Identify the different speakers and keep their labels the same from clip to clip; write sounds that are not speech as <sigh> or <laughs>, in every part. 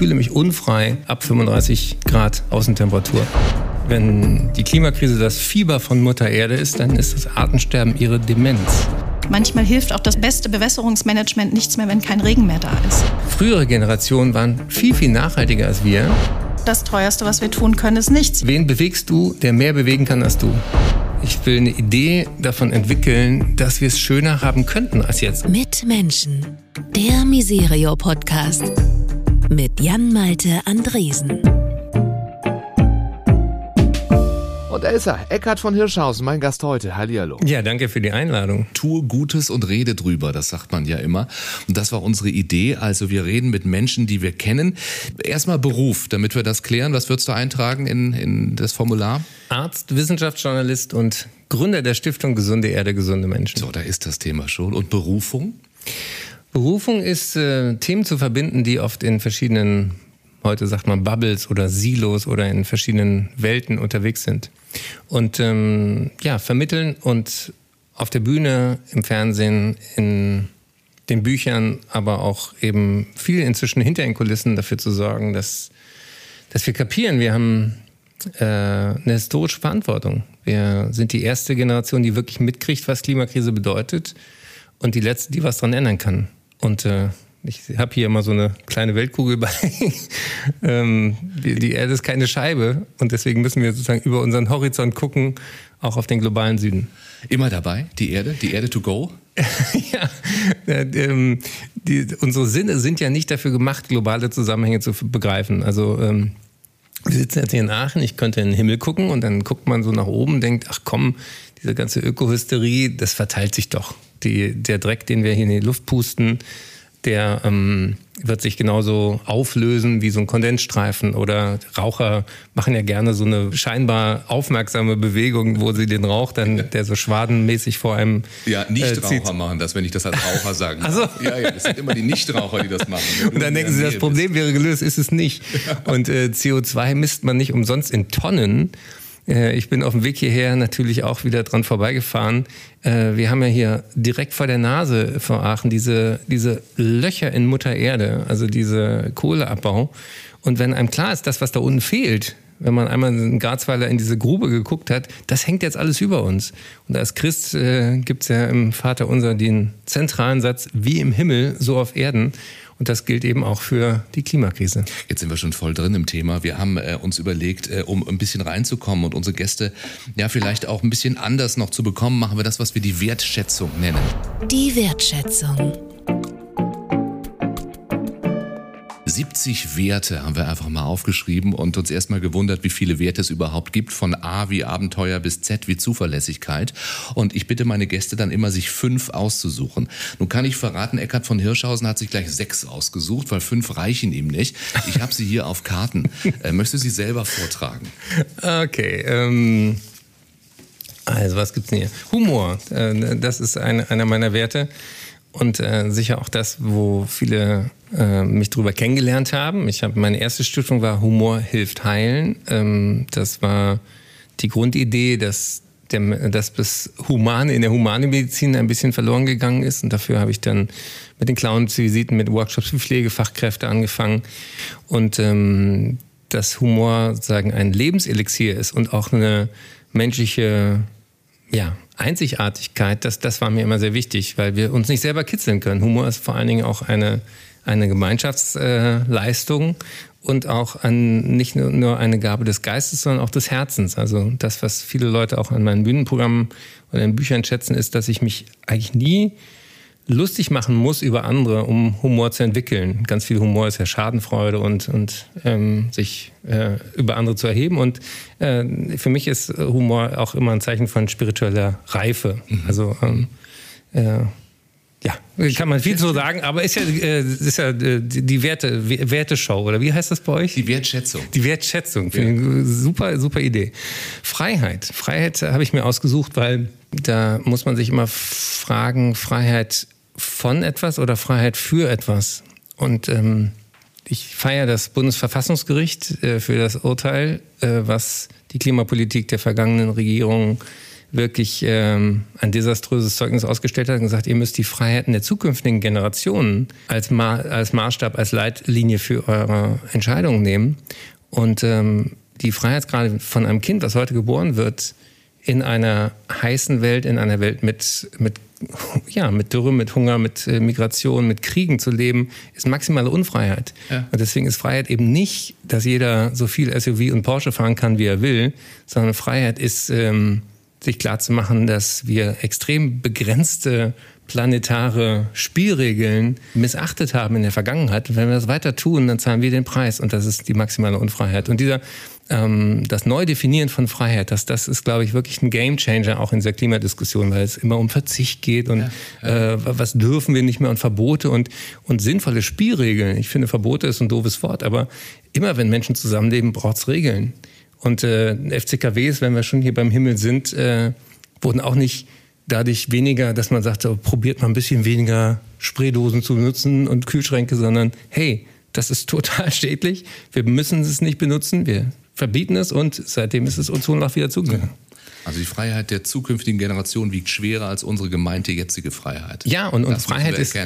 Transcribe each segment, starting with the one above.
Speaker 1: fühle mich unfrei ab 35 Grad Außentemperatur. Wenn die Klimakrise das Fieber von Mutter Erde ist, dann ist das Artensterben ihre Demenz.
Speaker 2: Manchmal hilft auch das beste Bewässerungsmanagement nichts mehr, wenn kein Regen mehr da ist.
Speaker 1: Frühere Generationen waren viel, viel nachhaltiger als wir.
Speaker 2: Das teuerste, was wir tun können, ist nichts.
Speaker 1: Wen bewegst du, der mehr bewegen kann als du? Ich will eine Idee davon entwickeln, dass wir es schöner haben könnten als jetzt.
Speaker 3: Mit Menschen. Der Miserio-Podcast. Mit Jan-Malte Andresen.
Speaker 4: Und da ist er, Eckhard von Hirschhausen, mein Gast heute. Hallihallo.
Speaker 1: Ja, danke für die Einladung.
Speaker 4: Tue Gutes und rede drüber, das sagt man ja immer. Und das war unsere Idee. Also wir reden mit Menschen, die wir kennen. Erstmal Beruf, damit wir das klären. Was würdest du eintragen in, in das Formular?
Speaker 1: Arzt, Wissenschaftsjournalist und Gründer der Stiftung Gesunde Erde, gesunde Menschen.
Speaker 4: So, da ist das Thema schon. Und Berufung?
Speaker 1: Berufung ist, äh, Themen zu verbinden, die oft in verschiedenen heute sagt man Bubbles oder Silos oder in verschiedenen Welten unterwegs sind. Und ähm, ja, vermitteln und auf der Bühne, im Fernsehen, in den Büchern, aber auch eben viel inzwischen hinter den Kulissen dafür zu sorgen, dass, dass wir kapieren, wir haben äh, eine historische Verantwortung. Wir sind die erste Generation, die wirklich mitkriegt, was Klimakrise bedeutet und die letzte, die was daran ändern kann. Und äh, ich habe hier immer so eine kleine Weltkugel <laughs> bei. ähm, die, die, Erde ist keine Scheibe und deswegen müssen wir sozusagen über unseren Horizont gucken, auch auf den globalen Süden.
Speaker 4: Immer dabei, die Erde, die Erde to go? <laughs>
Speaker 1: ja, äh, ähm, die, unsere Sinne sind ja nicht dafür gemacht, globale Zusammenhänge zu begreifen. Also ähm, wir sitzen jetzt hier in Aachen, ich könnte in den Himmel gucken und dann guckt man so nach oben und denkt, ach komm, diese ganze Ökohysterie, das verteilt sich doch. Die, der Dreck, den wir hier in die Luft pusten, der ähm, wird sich genauso auflösen wie so ein Kondensstreifen oder Raucher machen ja gerne so eine scheinbar aufmerksame Bewegung, wo sie den Rauch dann, der so schwadenmäßig vor einem
Speaker 4: Ja, Nichtraucher äh, machen das, wenn ich das als Raucher sagen
Speaker 1: also.
Speaker 4: Ja, ja, das sind immer die Nichtraucher, die das machen. <laughs>
Speaker 1: Und dann denken sie, das Problem wäre gelöst, ist es nicht. <laughs> Und äh, CO2 misst man nicht umsonst in Tonnen, äh, ich bin auf dem Weg hierher natürlich auch wieder dran vorbeigefahren. Äh, wir haben ja hier direkt vor der Nase vor Aachen diese, diese Löcher in Mutter Erde, also diese Kohleabbau. Und wenn einem klar ist, das, was da unten fehlt, wenn man einmal in Garzweiler in diese Grube geguckt hat, das hängt jetzt alles über uns. Und als Christ äh, gibt es ja im Vater unser den zentralen Satz, wie im Himmel, so auf Erden. Und das gilt eben auch für die Klimakrise.
Speaker 4: Jetzt sind wir schon voll drin im Thema. Wir haben äh, uns überlegt, äh, um ein bisschen reinzukommen und unsere Gäste ja vielleicht auch ein bisschen anders noch zu bekommen, machen wir das, was wir die Wertschätzung nennen.
Speaker 3: Die Wertschätzung.
Speaker 4: 70 Werte haben wir einfach mal aufgeschrieben und uns erstmal gewundert, wie viele Werte es überhaupt gibt, von A wie Abenteuer bis Z wie Zuverlässigkeit. Und ich bitte meine Gäste dann immer, sich fünf auszusuchen. Nun kann ich verraten, Eckhard von Hirschhausen hat sich gleich sechs ausgesucht, weil fünf reichen ihm nicht. Ich habe sie hier auf Karten. Äh, möchtest du sie selber vortragen?
Speaker 1: Okay. Ähm also, was gibt's denn hier? Humor, äh, das ist eine, einer meiner Werte und äh, sicher auch das, wo viele äh, mich drüber kennengelernt haben. Ich habe meine erste Stiftung war Humor hilft heilen. Ähm, das war die Grundidee, dass der, dass das Humane in der Humanmedizin ein bisschen verloren gegangen ist. Und dafür habe ich dann mit den Clowns-Visiten, mit Workshops für Pflegefachkräfte angefangen. Und ähm, dass Humor sagen ein Lebenselixier ist und auch eine menschliche ja, Einzigartigkeit, das, das war mir immer sehr wichtig, weil wir uns nicht selber kitzeln können. Humor ist vor allen Dingen auch eine, eine Gemeinschaftsleistung und auch ein, nicht nur eine Gabe des Geistes, sondern auch des Herzens. Also das, was viele Leute auch an meinen Bühnenprogrammen oder in Büchern schätzen, ist, dass ich mich eigentlich nie lustig machen muss über andere, um Humor zu entwickeln. Ganz viel Humor ist ja Schadenfreude und, und ähm, sich äh, über andere zu erheben. Und äh, für mich ist Humor auch immer ein Zeichen von spiritueller Reife. Mhm. Also ähm, äh, ja, kann man viel so sagen, aber ist ja, äh, ist ja äh, die Werte, Werteschau, oder wie heißt das bei euch?
Speaker 4: Die Wertschätzung.
Speaker 1: Die Wertschätzung, ja. super, super Idee. Freiheit. Freiheit habe ich mir ausgesucht, weil da muss man sich immer fragen, Freiheit von etwas oder Freiheit für etwas. Und ähm, ich feiere das Bundesverfassungsgericht äh, für das Urteil, äh, was die Klimapolitik der vergangenen Regierung wirklich ähm, ein desaströses Zeugnis ausgestellt hat und gesagt, ihr müsst die Freiheiten der zukünftigen Generationen als, Ma als Maßstab, als Leitlinie für eure Entscheidungen nehmen. Und ähm, die Freiheitsgrade von einem Kind, das heute geboren wird, in einer heißen Welt, in einer Welt mit, mit, ja, mit Dürre, mit Hunger, mit äh, Migration, mit Kriegen zu leben, ist maximale Unfreiheit. Ja. Und deswegen ist Freiheit eben nicht, dass jeder so viel SUV und Porsche fahren kann, wie er will, sondern Freiheit ist, ähm, sich klarzumachen, dass wir extrem begrenzte planetare Spielregeln missachtet haben in der Vergangenheit. Und wenn wir das weiter tun, dann zahlen wir den Preis. Und das ist die maximale Unfreiheit. Und dieser, ähm, das Neudefinieren von Freiheit, das, das ist, glaube ich, wirklich ein Gamechanger auch in dieser Klimadiskussion, weil es immer um Verzicht geht und ja, ja. Äh, was dürfen wir nicht mehr und Verbote und, und sinnvolle Spielregeln. Ich finde, Verbote ist ein doofes Wort, aber immer wenn Menschen zusammenleben, braucht es Regeln. Und äh, FCKWs, wenn wir schon hier beim Himmel sind, äh, wurden auch nicht dadurch weniger, dass man sagt, so, probiert mal ein bisschen weniger Spraydosen zu benutzen und Kühlschränke, sondern hey, das ist total <laughs> schädlich. Wir müssen es nicht benutzen. Wir verbieten es und seitdem ist es Ozonloch wieder zugegangen.
Speaker 4: Also die Freiheit der zukünftigen Generation wiegt schwerer als unsere gemeinte jetzige Freiheit.
Speaker 1: Ja, und, und Freiheit ist.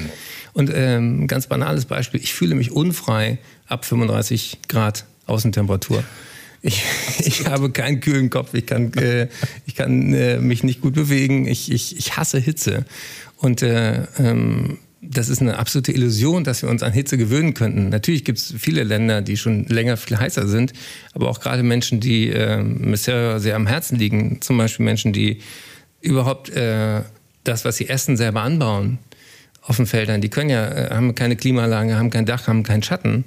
Speaker 1: Und ähm, ganz banales Beispiel: Ich fühle mich unfrei ab 35 Grad Außentemperatur. Ich, <laughs> ich habe keinen kühlen Kopf, ich kann, äh, ich kann äh, mich nicht gut bewegen, ich, ich, ich hasse Hitze. Und äh, ähm, das ist eine absolute Illusion, dass wir uns an Hitze gewöhnen könnten. Natürlich gibt es viele Länder, die schon länger viel heißer sind, aber auch gerade Menschen, die äh, mir sehr, sehr am Herzen liegen. Zum Beispiel Menschen, die überhaupt äh, das, was sie essen, selber anbauen auf den Feldern. Die können ja, äh, haben keine Klimaanlage, haben kein Dach, haben keinen Schatten.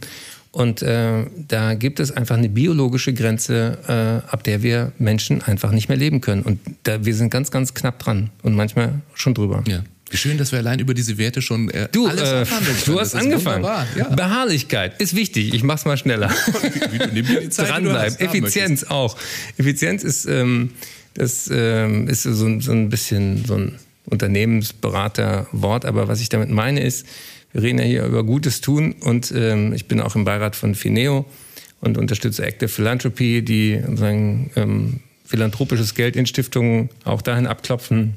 Speaker 1: Und äh, da gibt es einfach eine biologische Grenze, äh, ab der wir Menschen einfach nicht mehr leben können. Und da, wir sind ganz, ganz knapp dran und manchmal schon drüber.
Speaker 4: Ja. Wie schön, dass wir allein über diese Werte schon äh,
Speaker 1: du, alles äh, Du hast angefangen. Ja. Beharrlichkeit ist wichtig. Ich mach's mal schneller. <laughs> Dranbleiben. Effizienz auch. Effizienz ist, ähm, das ähm, ist so, so ein bisschen so ein Unternehmensberaterwort. Aber was ich damit meine ist, wir reden ja hier über Gutes tun und ähm, ich bin auch im Beirat von Fineo und unterstütze Active Philanthropy, die sagen, ähm, philanthropisches Geld in Stiftungen auch dahin abklopfen.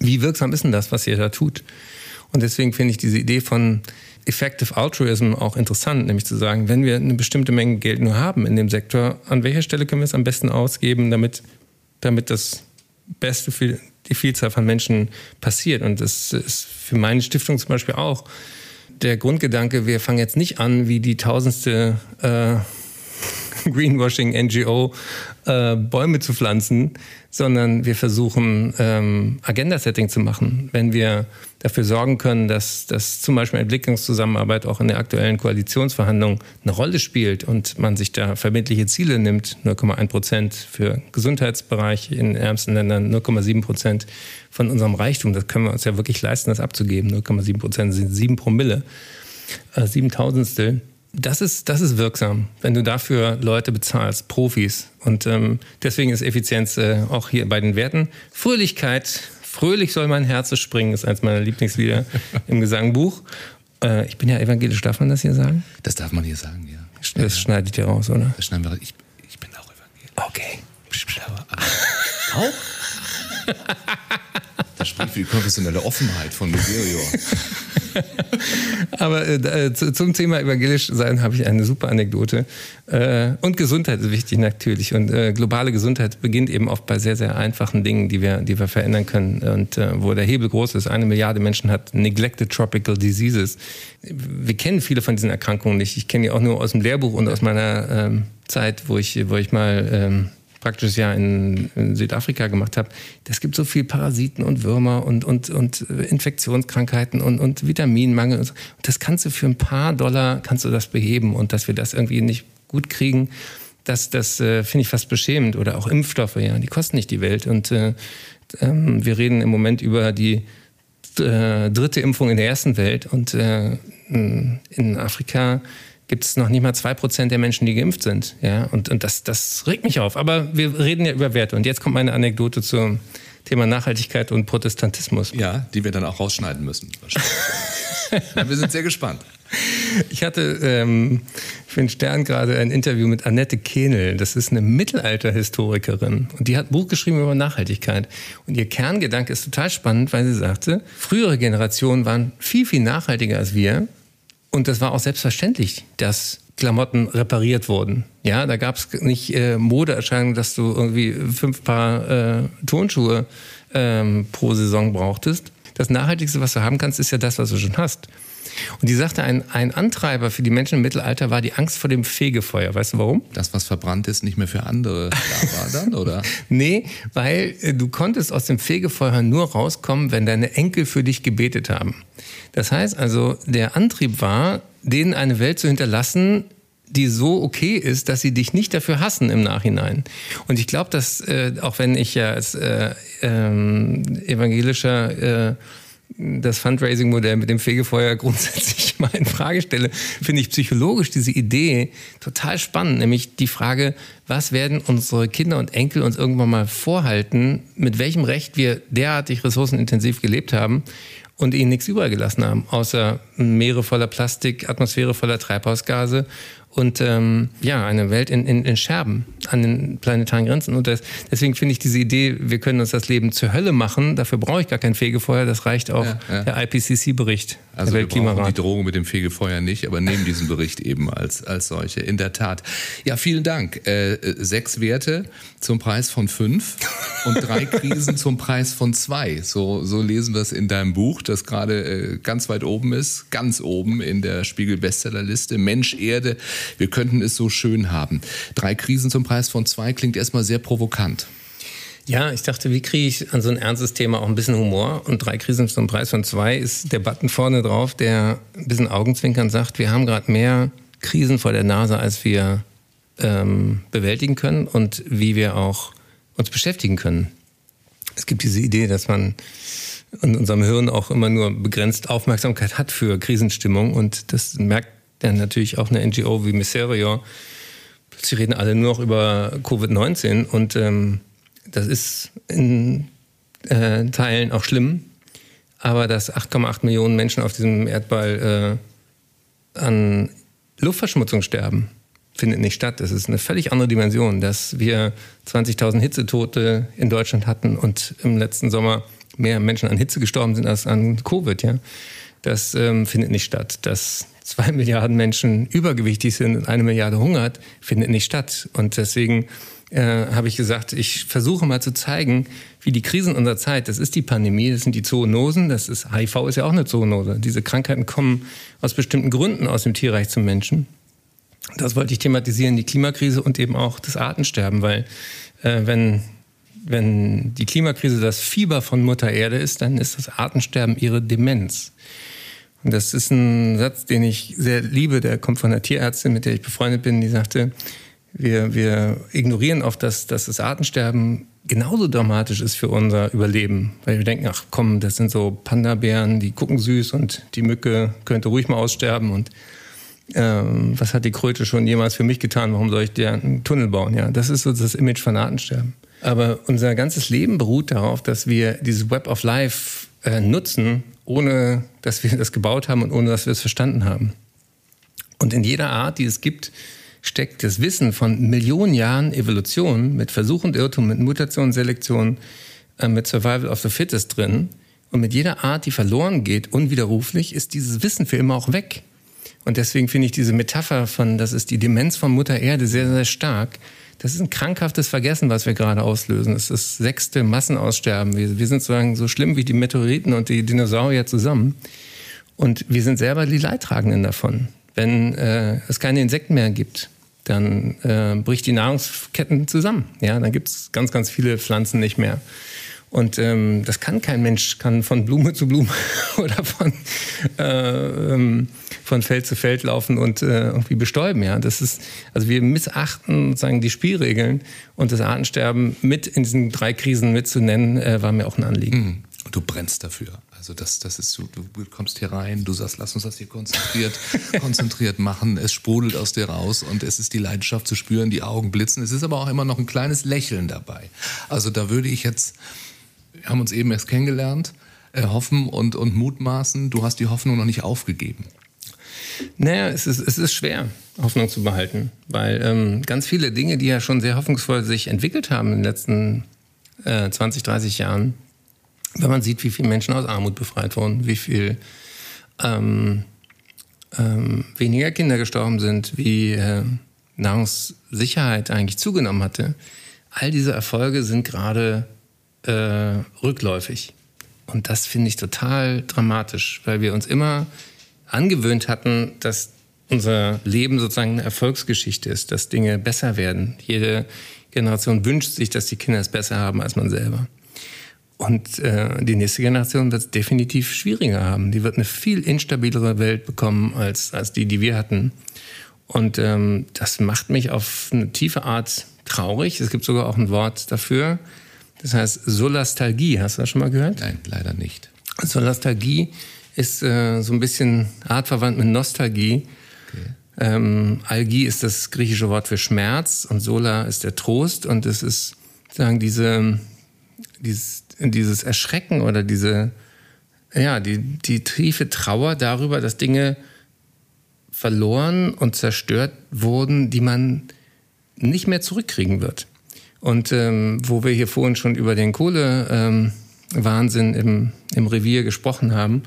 Speaker 1: Wie wirksam ist denn das, was ihr da tut? Und deswegen finde ich diese Idee von Effective Altruism auch interessant, nämlich zu sagen, wenn wir eine bestimmte Menge Geld nur haben in dem Sektor, an welcher Stelle können wir es am besten ausgeben, damit, damit das Beste für die Vielzahl von Menschen passiert. Und das ist für meine Stiftung zum Beispiel auch der Grundgedanke, wir fangen jetzt nicht an, wie die tausendste äh, <laughs> Greenwashing-NGO äh, Bäume zu pflanzen, sondern wir versuchen ähm, Agenda-Setting zu machen. Wenn wir dafür sorgen können, dass, dass zum Beispiel Entwicklungszusammenarbeit auch in der aktuellen Koalitionsverhandlung eine Rolle spielt und man sich da verbindliche Ziele nimmt, 0,1 Prozent für Gesundheitsbereich in ärmsten Ländern, 0,7 Prozent von unserem Reichtum, das können wir uns ja wirklich leisten, das abzugeben. 0,7 Prozent sind sieben Promille, äh, sieben Tausendstel das ist, das ist wirksam, wenn du dafür Leute bezahlst, Profis. Und ähm, deswegen ist Effizienz äh, auch hier bei den Werten. Fröhlichkeit, fröhlich soll mein Herz springen, ist eins meiner Lieblingslieder <laughs> im Gesangbuch. Äh, ich bin ja evangelisch, darf man das hier sagen?
Speaker 4: Das darf man hier sagen, ja.
Speaker 1: Das schneidet ihr raus, oder?
Speaker 4: Das schneiden wir Ich, ich bin auch evangelisch.
Speaker 1: Okay. <laughs>
Speaker 4: Auch? <laughs> Spricht für die konfessionelle Offenheit von Miserio. <laughs>
Speaker 1: Aber äh, zum Thema evangelisch sein habe ich eine super Anekdote. Äh, und Gesundheit ist wichtig natürlich. Und äh, globale Gesundheit beginnt eben oft bei sehr, sehr einfachen Dingen, die wir, die wir verändern können. Und äh, wo der Hebel groß ist, eine Milliarde Menschen hat neglected tropical diseases. Wir kennen viele von diesen Erkrankungen nicht. Ich kenne die auch nur aus dem Lehrbuch und aus meiner ähm, Zeit, wo ich, wo ich mal ähm, praktisches Jahr in, in Südafrika gemacht habe, das gibt so viel Parasiten und Würmer und, und, und äh, Infektionskrankheiten und, und Vitaminmangel. Und, so. das kannst du für ein paar Dollar, kannst du das beheben und dass wir das irgendwie nicht gut kriegen, das, das äh, finde ich fast beschämend. Oder auch Impfstoffe, ja, die kosten nicht die Welt. Und äh, ähm, wir reden im Moment über die äh, dritte Impfung in der ersten Welt und äh, in Afrika gibt es noch nicht mal zwei Prozent der Menschen, die geimpft sind. Ja, und, und das, das regt mich auf. Aber wir reden ja über Werte. Und jetzt kommt meine Anekdote zum Thema Nachhaltigkeit und Protestantismus.
Speaker 4: Ja, die wir dann auch rausschneiden müssen. <laughs> ja, wir sind sehr gespannt.
Speaker 1: Ich hatte ähm, für den Stern gerade ein Interview mit Annette Kehnel. Das ist eine Mittelalterhistorikerin und die hat ein Buch geschrieben über Nachhaltigkeit. Und ihr Kerngedanke ist total spannend, weil sie sagte, frühere Generationen waren viel, viel nachhaltiger als wir. Und das war auch selbstverständlich, dass Klamotten repariert wurden. Ja, da gab es nicht äh, Modeerscheinungen, dass du irgendwie fünf Paar äh, Turnschuhe ähm, pro Saison brauchtest. Das Nachhaltigste, was du haben kannst, ist ja das, was du schon hast. Und die sagte, ein, ein Antreiber für die Menschen im Mittelalter war die Angst vor dem Fegefeuer. Weißt du warum?
Speaker 4: Das, was verbrannt ist, nicht mehr für andere da war dann, oder? <laughs>
Speaker 1: nee, weil äh, du konntest aus dem Fegefeuer nur rauskommen, wenn deine Enkel für dich gebetet haben. Das heißt also, der Antrieb war, denen eine Welt zu hinterlassen, die so okay ist, dass sie dich nicht dafür hassen im Nachhinein. Und ich glaube, dass äh, auch wenn ich ja als äh, ähm, evangelischer äh, das Fundraising-Modell mit dem Fegefeuer grundsätzlich <laughs> mal in Frage stelle, finde ich psychologisch diese Idee total spannend. Nämlich die Frage, was werden unsere Kinder und Enkel uns irgendwann mal vorhalten, mit welchem Recht wir derartig ressourcenintensiv gelebt haben und ihnen nichts übergelassen haben, außer Meere voller Plastik, Atmosphäre voller Treibhausgase und ähm, ja, eine Welt in, in, in Scherben an den planetaren Grenzen. Und das, deswegen finde ich diese Idee, wir können uns das Leben zur Hölle machen, dafür brauche ich gar kein Fegefeuer, das reicht auch ja, ja. der IPCC-Bericht.
Speaker 4: Also der wir brauchen die Drohung mit dem Fegefeuer nicht, aber nehmen diesen Bericht eben als, als solche. In der Tat. Ja, vielen Dank. Äh, sechs Werte zum Preis von fünf und drei <laughs> Krisen zum Preis von zwei. So, so lesen wir es in deinem Buch, das gerade äh, ganz weit oben ist, ganz oben in der Spiegel-Bestsellerliste. Mensch, Erde, wir könnten es so schön haben. Drei Krisen zum Preis von zwei klingt erstmal sehr provokant.
Speaker 1: Ja, ich dachte, wie kriege ich an so ein ernstes Thema auch ein bisschen Humor? Und drei Krisen zum Preis von zwei ist der Button vorne drauf, der ein bisschen Augenzwinkern sagt, wir haben gerade mehr Krisen vor der Nase, als wir ähm, bewältigen können und wie wir auch uns beschäftigen können. Es gibt diese Idee, dass man in unserem Hirn auch immer nur begrenzt Aufmerksamkeit hat für Krisenstimmung und das merkt dann natürlich auch eine NGO wie Miserio. Sie reden alle nur noch über Covid-19 und ähm, das ist in äh, Teilen auch schlimm. Aber dass 8,8 Millionen Menschen auf diesem Erdball äh, an Luftverschmutzung sterben, findet nicht statt. Das ist eine völlig andere Dimension, dass wir 20.000 Hitzetote in Deutschland hatten und im letzten Sommer mehr Menschen an Hitze gestorben sind als an Covid. Ja, das ähm, findet nicht statt. Dass zwei Milliarden Menschen übergewichtig sind und eine Milliarde hungert, findet nicht statt. Und deswegen äh, habe ich gesagt, ich versuche mal zu zeigen, wie die Krisen unserer Zeit, das ist die Pandemie, das sind die Zoonosen, das ist HIV ist ja auch eine Zoonose. Diese Krankheiten kommen aus bestimmten Gründen aus dem Tierreich zum Menschen. Das wollte ich thematisieren, die Klimakrise und eben auch das Artensterben, weil äh, wenn wenn die Klimakrise das Fieber von Mutter Erde ist, dann ist das Artensterben ihre Demenz. Das ist ein Satz, den ich sehr liebe, der kommt von einer Tierärztin, mit der ich befreundet bin, die sagte, wir, wir ignorieren oft, dass, dass das Artensterben genauso dramatisch ist für unser Überleben. Weil wir denken, ach komm, das sind so Panda-Bären, die gucken süß und die Mücke könnte ruhig mal aussterben und ähm, was hat die Kröte schon jemals für mich getan? Warum soll ich dir einen Tunnel bauen? Ja, das ist so das Image von Artensterben. Aber unser ganzes Leben beruht darauf, dass wir dieses Web of Life äh, nutzen, ohne dass wir das gebaut haben und ohne dass wir es verstanden haben. Und in jeder Art, die es gibt, steckt das Wissen von Millionen Jahren Evolution mit Versuch und Irrtum, mit Mutation, Selektion, äh, mit Survival of the Fittest drin. Und mit jeder Art, die verloren geht, unwiderruflich, ist dieses Wissen für immer auch weg. Und deswegen finde ich diese Metapher von, das ist die Demenz von Mutter Erde sehr, sehr stark. Das ist ein krankhaftes Vergessen, was wir gerade auslösen. Das ist das sechste Massenaussterben. Wir, wir sind sozusagen so schlimm wie die Meteoriten und die Dinosaurier zusammen. Und wir sind selber die Leidtragenden davon. Wenn äh, es keine Insekten mehr gibt, dann äh, bricht die Nahrungsketten zusammen. Ja, dann gibt es ganz, ganz viele Pflanzen nicht mehr. Und ähm, das kann kein Mensch, kann von Blume zu Blume <laughs> oder von, äh, ähm, von Feld zu Feld laufen und äh, irgendwie bestäuben. Ja, das ist, also wir missachten sozusagen die Spielregeln und das Artensterben mit in diesen drei Krisen mitzunennen, äh, war mir auch ein Anliegen. Mhm.
Speaker 4: Und du brennst dafür. Also das, das ist so, du kommst hier rein, du sagst, lass uns das hier konzentriert, <laughs> konzentriert machen. Es sprudelt aus dir raus und es ist die Leidenschaft zu spüren, die Augen blitzen. Es ist aber auch immer noch ein kleines Lächeln dabei. Also da würde ich jetzt wir haben uns eben erst kennengelernt, äh, hoffen und, und mutmaßen, du hast die Hoffnung noch nicht aufgegeben.
Speaker 1: Naja, es ist, es ist schwer, Hoffnung zu behalten, weil ähm, ganz viele Dinge, die ja schon sehr hoffnungsvoll sich entwickelt haben in den letzten äh, 20, 30 Jahren, wenn man sieht, wie viele Menschen aus Armut befreit wurden, wie viel ähm, ähm, weniger Kinder gestorben sind, wie äh, Nahrungssicherheit eigentlich zugenommen hatte, all diese Erfolge sind gerade äh, rückläufig. Und das finde ich total dramatisch, weil wir uns immer angewöhnt hatten, dass unser Leben sozusagen eine Erfolgsgeschichte ist, dass Dinge besser werden. Jede Generation wünscht sich, dass die Kinder es besser haben als man selber. Und äh, die nächste Generation wird es definitiv schwieriger haben. Die wird eine viel instabilere Welt bekommen als, als die, die wir hatten. Und ähm, das macht mich auf eine tiefe Art traurig. Es gibt sogar auch ein Wort dafür. Das heißt Solastalgie. Hast du das schon mal gehört?
Speaker 4: Nein, leider nicht.
Speaker 1: Solastalgie ist äh, so ein bisschen artverwandt mit Nostalgie. Okay. Ähm, Algie ist das griechische Wort für Schmerz und Sola ist der Trost. Und es ist sagen diese, dieses, dieses Erschrecken oder diese, ja, die, die tiefe Trauer darüber, dass Dinge verloren und zerstört wurden, die man nicht mehr zurückkriegen wird. Und ähm, wo wir hier vorhin schon über den Kohlewahnsinn ähm, im, im Revier gesprochen haben,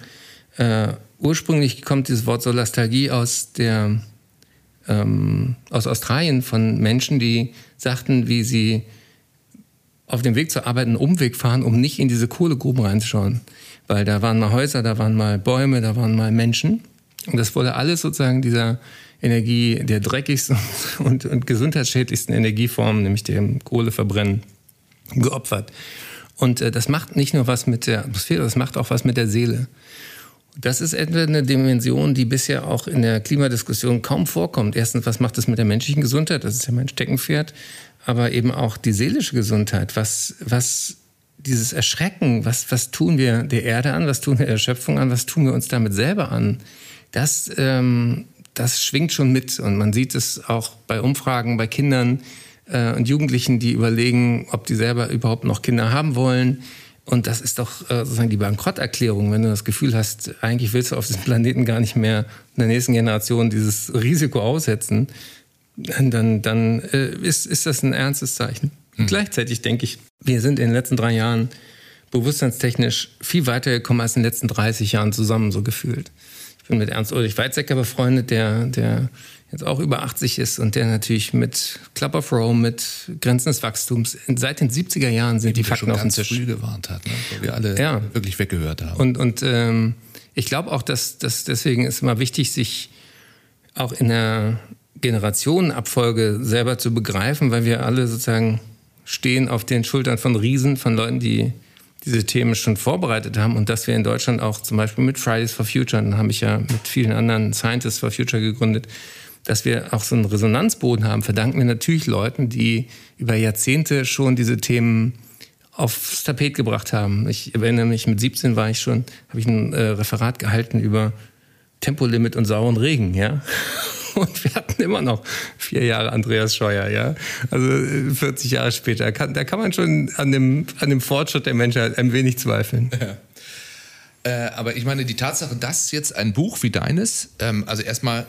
Speaker 1: äh, ursprünglich kommt dieses Wort Solastalgie aus der ähm, aus Australien von Menschen, die sagten, wie sie auf dem Weg zur Arbeit einen Umweg fahren, um nicht in diese Kohlegruben reinzuschauen. Weil da waren mal Häuser, da waren mal Bäume, da waren mal Menschen. Und das wurde alles sozusagen dieser Energie der dreckigsten und, und gesundheitsschädlichsten Energieformen, nämlich dem Kohleverbrennen, geopfert. Und äh, das macht nicht nur was mit der Atmosphäre, das macht auch was mit der Seele. Das ist etwa eine Dimension, die bisher auch in der Klimadiskussion kaum vorkommt. Erstens, was macht es mit der menschlichen Gesundheit? Das ist ja mein Steckenpferd. Aber eben auch die seelische Gesundheit. Was, was dieses Erschrecken, was, was tun wir der Erde an? Was tun wir der Schöpfung an? Was tun wir uns damit selber an? Das, ähm, das schwingt schon mit. Und man sieht es auch bei Umfragen bei Kindern äh, und Jugendlichen, die überlegen, ob die selber überhaupt noch Kinder haben wollen und das ist doch äh, sozusagen die Bankrotterklärung, wenn du das Gefühl hast, eigentlich willst du auf diesem Planeten gar nicht mehr in der nächsten Generation dieses Risiko aussetzen, dann, dann äh, ist, ist das ein ernstes Zeichen. Mhm. Gleichzeitig denke ich, wir sind in den letzten drei Jahren bewusstseinstechnisch viel weiter gekommen als in den letzten 30 Jahren zusammen so gefühlt. Ich bin mit Ernst Ulrich Weizsäcker befreundet, der, der jetzt auch über 80 ist und der natürlich mit Club of Rome, mit Grenzen des Wachstums, seit den 70er Jahren sind die, die Fakten auf dem Tisch.
Speaker 4: früh gewarnt hat, ne? wo wir alle ja. wirklich weggehört haben.
Speaker 1: Und, und ähm, ich glaube auch, dass, dass deswegen ist immer wichtig, sich auch in der Generationenabfolge selber zu begreifen, weil wir alle sozusagen stehen auf den Schultern von Riesen, von Leuten, die diese Themen schon vorbereitet haben und dass wir in Deutschland auch zum Beispiel mit Fridays for Future, dann habe ich ja mit vielen anderen Scientists for Future gegründet, dass wir auch so einen Resonanzboden haben, verdanken wir natürlich Leuten, die über Jahrzehnte schon diese Themen aufs Tapet gebracht haben. Ich erinnere mich, mit 17 war ich schon, habe ich ein äh, Referat gehalten über Tempolimit und sauren Regen, ja. <laughs> Und wir hatten immer noch vier Jahre Andreas Scheuer, ja. Also 40 äh, Jahre später. Kann, da kann man schon an dem, an dem Fortschritt der Menschheit ein wenig zweifeln. Ja.
Speaker 4: Äh, aber ich meine, die Tatsache, dass jetzt ein Buch wie deines, ähm, also erstmal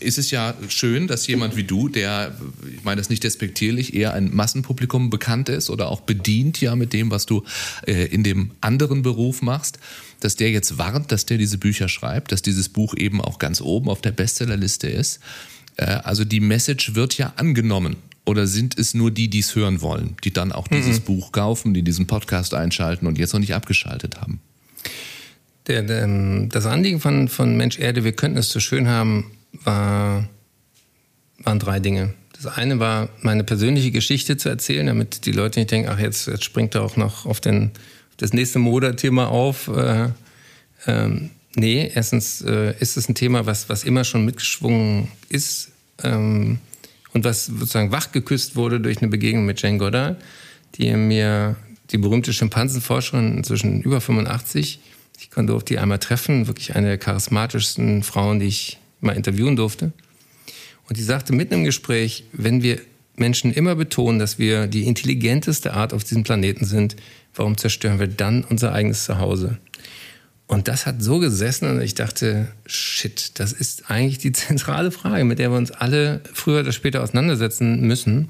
Speaker 4: ist es ja schön, dass jemand wie du, der, ich meine das nicht despektierlich, eher ein Massenpublikum bekannt ist oder auch bedient ja mit dem, was du äh, in dem anderen Beruf machst, dass der jetzt warnt, dass der diese Bücher schreibt, dass dieses Buch eben auch ganz oben auf der Bestsellerliste ist. Äh, also die Message wird ja angenommen. Oder sind es nur die, die es hören wollen, die dann auch dieses mhm. Buch kaufen, die diesen Podcast einschalten und jetzt noch nicht abgeschaltet haben?
Speaker 1: Der, der, das Anliegen von, von Mensch Erde, wir könnten es so schön haben, war, waren drei Dinge. Das eine war, meine persönliche Geschichte zu erzählen, damit die Leute nicht denken, ach, jetzt, jetzt springt er auch noch auf, den, auf das nächste Moderthema auf. Äh, ähm, nee, erstens äh, ist es ein Thema, was, was immer schon mitgeschwungen ist ähm, und was sozusagen wachgeküsst wurde durch eine Begegnung mit Jane Goddard, die mir, die berühmte Schimpansenforscherin, inzwischen über 85, ich konnte auf die einmal treffen, wirklich eine der charismatischsten Frauen, die ich mal interviewen durfte. Und die sagte mitten im Gespräch, wenn wir Menschen immer betonen, dass wir die intelligenteste Art auf diesem Planeten sind, warum zerstören wir dann unser eigenes Zuhause? Und das hat so gesessen und ich dachte, shit, das ist eigentlich die <laughs> zentrale Frage, mit der wir uns alle früher oder später auseinandersetzen müssen.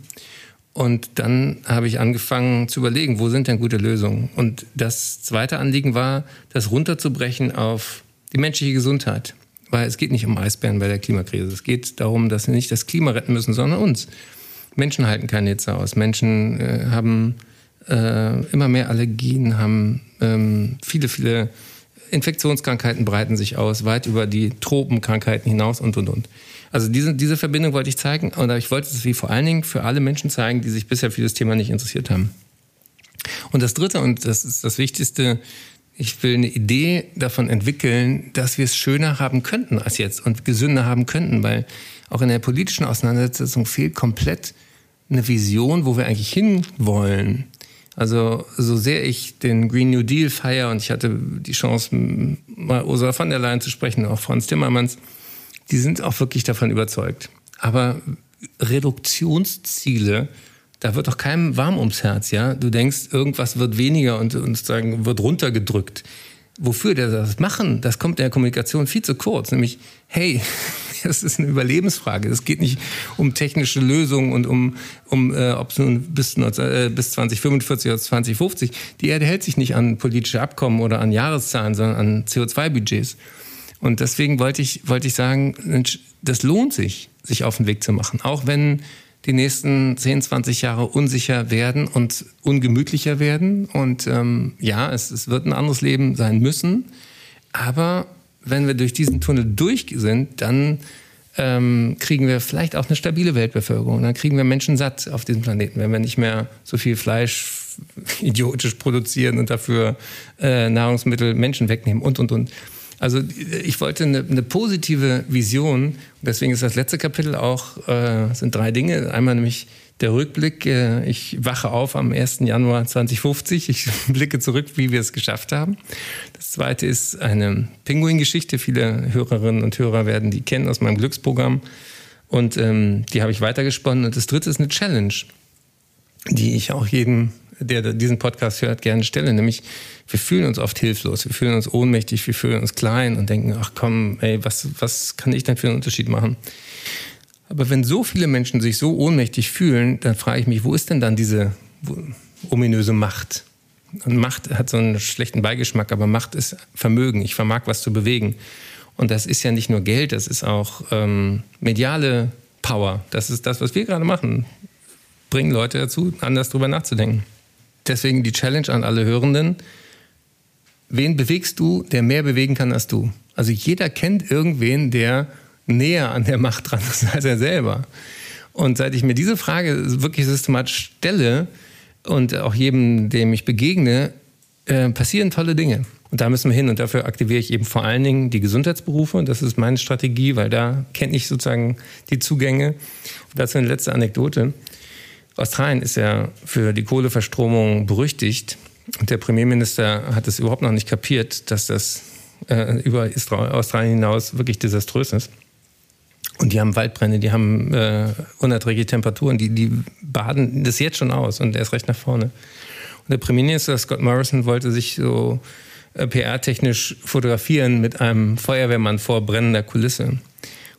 Speaker 1: Und dann habe ich angefangen zu überlegen, wo sind denn gute Lösungen? Und das zweite Anliegen war, das runterzubrechen auf die menschliche Gesundheit. Weil es geht nicht um Eisbären bei der Klimakrise. Es geht darum, dass wir nicht das Klima retten müssen, sondern uns. Menschen halten keine Hitze aus. Menschen äh, haben äh, immer mehr Allergien, haben ähm, viele, viele Infektionskrankheiten breiten sich aus, weit über die Tropenkrankheiten hinaus und, und, und. Also diese, diese Verbindung wollte ich zeigen und ich wollte es wie vor allen Dingen für alle Menschen zeigen, die sich bisher für das Thema nicht interessiert haben. Und das Dritte, und das ist das Wichtigste, ich will eine Idee davon entwickeln, dass wir es schöner haben könnten als jetzt und gesünder haben könnten, weil auch in der politischen Auseinandersetzung fehlt komplett eine Vision, wo wir eigentlich hinwollen. Also so sehr ich den Green New Deal feiere und ich hatte die Chance, mal Ursula von der Leyen zu sprechen, auch Franz Timmermans, die sind auch wirklich davon überzeugt. Aber Reduktionsziele, da wird doch keinem warm ums Herz, ja? Du denkst, irgendwas wird weniger und, und sagen, wird runtergedrückt. Wofür der das machen, das kommt in der Kommunikation viel zu kurz. Nämlich, hey, <laughs> das ist eine Überlebensfrage. Es geht nicht um technische Lösungen und um, um äh, ob es nun bis, äh, bis 2045 oder 2050. Die Erde hält sich nicht an politische Abkommen oder an Jahreszahlen, sondern an CO2-Budgets. Und deswegen wollte ich, wollte ich sagen, das lohnt sich, sich auf den Weg zu machen. Auch wenn die nächsten 10, 20 Jahre unsicher werden und ungemütlicher werden. Und ähm, ja, es, es wird ein anderes Leben sein müssen. Aber wenn wir durch diesen Tunnel durch sind, dann ähm, kriegen wir vielleicht auch eine stabile Weltbevölkerung. Dann kriegen wir Menschen satt auf diesem Planeten, wenn wir nicht mehr so viel Fleisch <laughs> idiotisch produzieren und dafür äh, Nahrungsmittel Menschen wegnehmen und, und, und. Also ich wollte eine, eine positive Vision. Deswegen ist das letzte Kapitel auch, äh, sind drei Dinge. Einmal nämlich der Rückblick. Äh, ich wache auf am 1. Januar 2050. Ich <laughs> blicke zurück, wie wir es geschafft haben. Das zweite ist eine Pinguin-Geschichte. Viele Hörerinnen und Hörer werden die kennen aus meinem Glücksprogramm. Und ähm, die habe ich weitergesponnen. Und das dritte ist eine Challenge, die ich auch jedem der diesen Podcast hört, gerne stelle. Nämlich, wir fühlen uns oft hilflos, wir fühlen uns ohnmächtig, wir fühlen uns klein und denken, ach komm, ey, was, was kann ich denn für einen Unterschied machen? Aber wenn so viele Menschen sich so ohnmächtig fühlen, dann frage ich mich, wo ist denn dann diese ominöse Macht? Und Macht hat so einen schlechten Beigeschmack, aber Macht ist Vermögen. Ich vermag was zu bewegen. Und das ist ja nicht nur Geld, das ist auch ähm, mediale Power. Das ist das, was wir gerade machen. Bringen Leute dazu, anders drüber nachzudenken. Deswegen die Challenge an alle Hörenden. Wen bewegst du, der mehr bewegen kann als du? Also jeder kennt irgendwen, der näher an der Macht dran ist als er selber. Und seit ich mir diese Frage wirklich systematisch stelle und auch jedem, dem ich begegne, äh, passieren tolle Dinge. Und da müssen wir hin. Und dafür aktiviere ich eben vor allen Dingen die Gesundheitsberufe. Das ist meine Strategie, weil da kenne ich sozusagen die Zugänge. Und dazu eine letzte Anekdote. Australien ist ja für die Kohleverstromung berüchtigt. Und der Premierminister hat es überhaupt noch nicht kapiert, dass das äh, über Australien hinaus wirklich desaströs ist. Und die haben Waldbrände, die haben äh, unerträgliche Temperaturen, die, die baden das jetzt schon aus und er ist recht nach vorne. Und der Premierminister Scott Morrison wollte sich so äh, PR-technisch fotografieren mit einem Feuerwehrmann vor brennender Kulisse.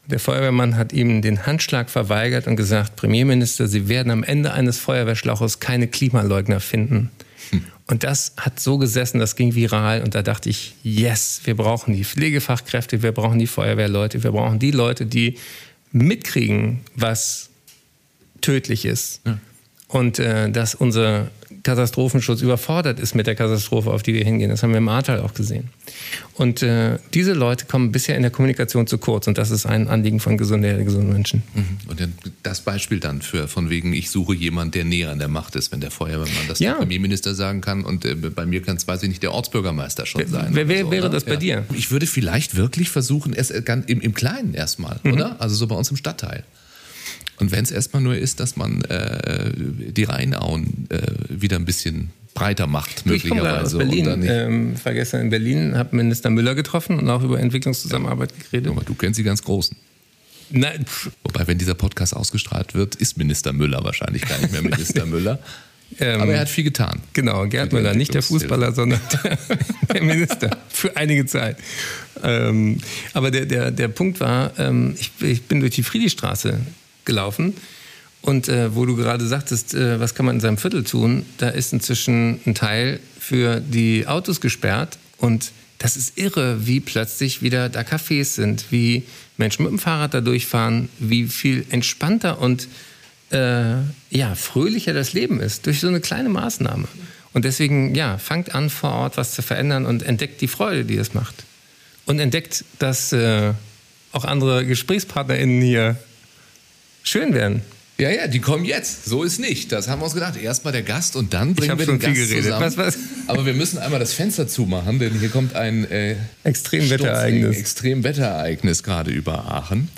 Speaker 1: Der Feuerwehrmann hat ihm den Handschlag verweigert und gesagt, Premierminister, Sie werden am Ende eines Feuerwehrschlauches keine Klimaleugner finden. Hm. Und das hat so gesessen, das ging viral und da dachte ich, yes, wir brauchen die Pflegefachkräfte, wir brauchen die Feuerwehrleute, wir brauchen die Leute, die mitkriegen, was tödlich ist. Ja. Und äh, dass unser Katastrophenschutz überfordert ist mit der Katastrophe, auf die wir hingehen. Das haben wir im Ahrtal auch gesehen. Und äh, diese Leute kommen bisher in der Kommunikation zu kurz und das ist ein Anliegen von gesunden, gesunden Menschen.
Speaker 4: Mhm. Und das Beispiel dann für von wegen, ich suche jemanden, der näher an der Macht ist, wenn der Feuerwehrmann das ja. der Premierminister sagen kann und äh, bei mir kann es, weiß ich nicht, der Ortsbürgermeister schon sein.
Speaker 1: Wer, wer so, wäre das bei ja. dir?
Speaker 4: Ich würde vielleicht wirklich versuchen, es äh, im, im Kleinen erstmal, mhm. oder? Also so bei uns im Stadtteil. Und wenn es erstmal nur ist, dass man äh, die Rheinauen äh, wieder ein bisschen breiter macht, möglicherweise.
Speaker 1: Ich komme aus Berlin. Ähm, war gestern in Berlin, habe Minister Müller getroffen und auch über Entwicklungszusammenarbeit ja. geredet.
Speaker 4: Aber du kennst die ganz Großen. Nein. Wobei, wenn dieser Podcast ausgestrahlt wird, ist Minister Müller wahrscheinlich gar nicht mehr Minister <laughs> Müller.
Speaker 1: Ähm,
Speaker 4: Aber er hat viel getan.
Speaker 1: Genau, Gerd Müller, nicht der Fußballer, sondern <laughs> der, der Minister für einige Zeit. Ähm, aber der, der, der Punkt war, ähm, ich, ich bin durch die Friedrichstraße gelaufen und äh, wo du gerade sagtest, äh, was kann man in seinem Viertel tun, da ist inzwischen ein Teil für die Autos gesperrt und das ist irre, wie plötzlich wieder da Cafés sind, wie Menschen mit dem Fahrrad da durchfahren, wie viel entspannter und äh, ja, fröhlicher das Leben ist durch so eine kleine Maßnahme. Und deswegen, ja, fangt an vor Ort was zu verändern und entdeckt die Freude, die es macht. Und entdeckt, dass äh, auch andere GesprächspartnerInnen hier schön werden.
Speaker 4: Ja, ja, die kommen jetzt. So ist nicht. Das haben wir uns gedacht. Erstmal der Gast und dann bringen wir den Gast
Speaker 1: geredet.
Speaker 4: zusammen.
Speaker 1: Was, was?
Speaker 4: Aber wir müssen einmal das Fenster zumachen, denn hier kommt ein äh,
Speaker 1: Extremwetterereignis.
Speaker 4: Extremwetterereignis gerade über Aachen.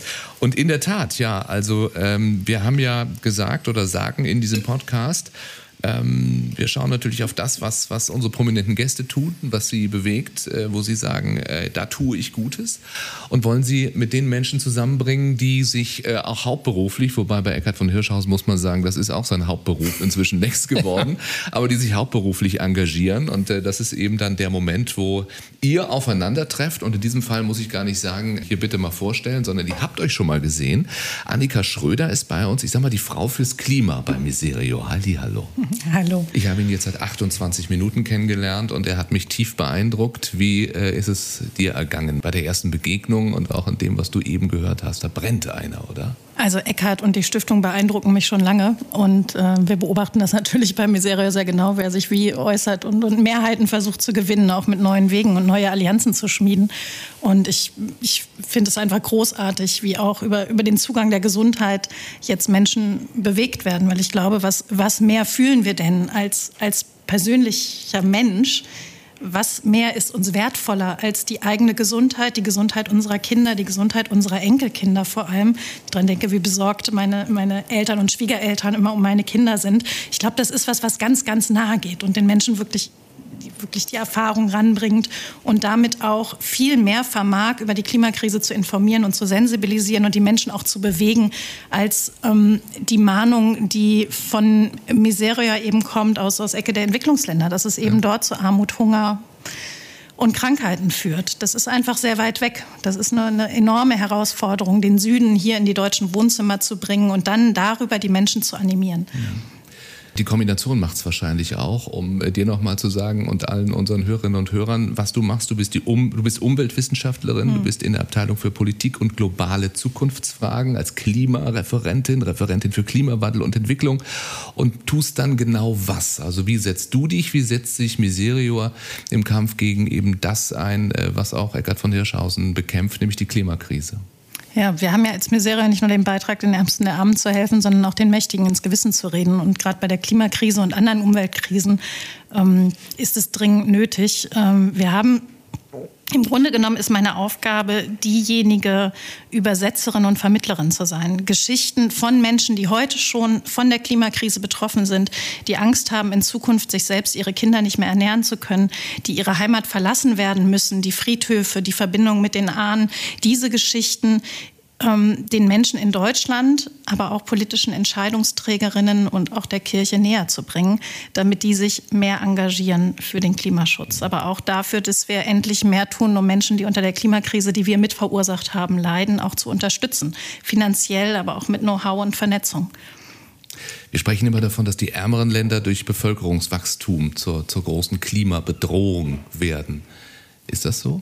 Speaker 4: Und in der Tat, ja, also ähm, wir haben ja gesagt oder sagen in diesem Podcast, ähm, wir schauen natürlich auf das, was, was unsere prominenten Gäste tun, was sie bewegt, äh, wo sie sagen, äh, da tue ich Gutes und wollen sie mit den Menschen zusammenbringen, die sich äh, auch hauptberuflich, wobei bei Eckhard von Hirschhausen muss man sagen, das ist auch sein Hauptberuf inzwischen <laughs> längst geworden, aber die sich hauptberuflich engagieren und äh, das ist eben dann der Moment, wo ihr aufeinander trefft und in diesem Fall muss ich gar nicht sagen, hier bitte mal vorstellen, sondern ihr habt euch schon mal gesehen. Annika Schröder ist bei uns, ich sag mal die Frau fürs Klima bei Miserio. Halli, hallo.
Speaker 2: Hallo.
Speaker 4: Ich habe ihn jetzt seit 28 Minuten kennengelernt und er hat mich tief beeindruckt. Wie äh, ist es dir ergangen bei der ersten Begegnung und auch in dem, was du eben gehört hast? Da brennt einer, oder?
Speaker 2: Also Eckhard und die Stiftung beeindrucken mich schon lange und äh, wir beobachten das <laughs> natürlich bei Miserio sehr genau, wer sich wie äußert und, und Mehrheiten versucht zu gewinnen, auch mit neuen Wegen und neue Allianzen zu schmieden. Und ich, ich finde es einfach großartig, wie auch über, über den Zugang der Gesundheit jetzt Menschen bewegt werden, weil ich glaube, was, was mehr fühlen wir denn als, als persönlicher Mensch, was mehr ist uns wertvoller als die eigene Gesundheit, die Gesundheit unserer Kinder, die Gesundheit unserer Enkelkinder vor allem. Ich daran denke, wie besorgt meine, meine Eltern und Schwiegereltern immer um meine Kinder sind. Ich glaube, das ist was, was ganz, ganz nahe geht und den Menschen wirklich wirklich die Erfahrung ranbringt und damit auch viel mehr vermag, über die Klimakrise zu informieren und zu sensibilisieren und die Menschen auch zu bewegen, als ähm, die Mahnung, die von Miseria eben kommt aus, aus Ecke der Entwicklungsländer, dass es eben ja. dort zu Armut, Hunger, und Krankheiten führt. Das ist einfach sehr weit weg. Das ist eine, eine, enorme Herausforderung, den Süden hier in die deutschen Wohnzimmer zu bringen und dann darüber die Menschen zu animieren. Ja.
Speaker 4: Die Kombination macht es wahrscheinlich auch, um äh, dir nochmal zu sagen und allen unseren Hörerinnen und Hörern, was du machst. Du bist, die um, du bist Umweltwissenschaftlerin, mhm. du bist in der Abteilung für Politik und globale Zukunftsfragen als Klimareferentin, Referentin für Klimawandel und Entwicklung und tust dann genau was? Also wie setzt du dich, wie setzt sich Miserior im Kampf gegen eben das ein, äh, was auch Eckhard von Hirschhausen bekämpft, nämlich die Klimakrise?
Speaker 2: Ja, wir haben ja als Miseria nicht nur den Beitrag, den Ärmsten der Armen zu helfen, sondern auch den Mächtigen ins Gewissen zu reden. Und gerade bei der Klimakrise und anderen Umweltkrisen ähm, ist es dringend nötig. Ähm, wir haben im Grunde genommen ist meine Aufgabe, diejenige Übersetzerin und Vermittlerin zu sein. Geschichten von Menschen, die heute schon von der Klimakrise betroffen sind, die Angst haben, in Zukunft sich selbst, ihre Kinder nicht mehr ernähren zu können, die ihre Heimat verlassen werden müssen, die Friedhöfe, die Verbindung mit den Ahnen. Diese Geschichten ähm, den Menschen in Deutschland, aber auch politischen Entscheidungsträgerinnen und auch der Kirche näher zu bringen, damit die sich mehr engagieren für den Klimaschutz. Aber auch dafür, dass wir endlich mehr tun, um Menschen, die unter der Klimakrise, die wir mit verursacht haben, leiden, auch zu unterstützen. Finanziell, aber auch mit Know-how und Vernetzung.
Speaker 4: Wir sprechen immer davon, dass die ärmeren Länder durch Bevölkerungswachstum zur, zur großen Klimabedrohung werden. Ist das so?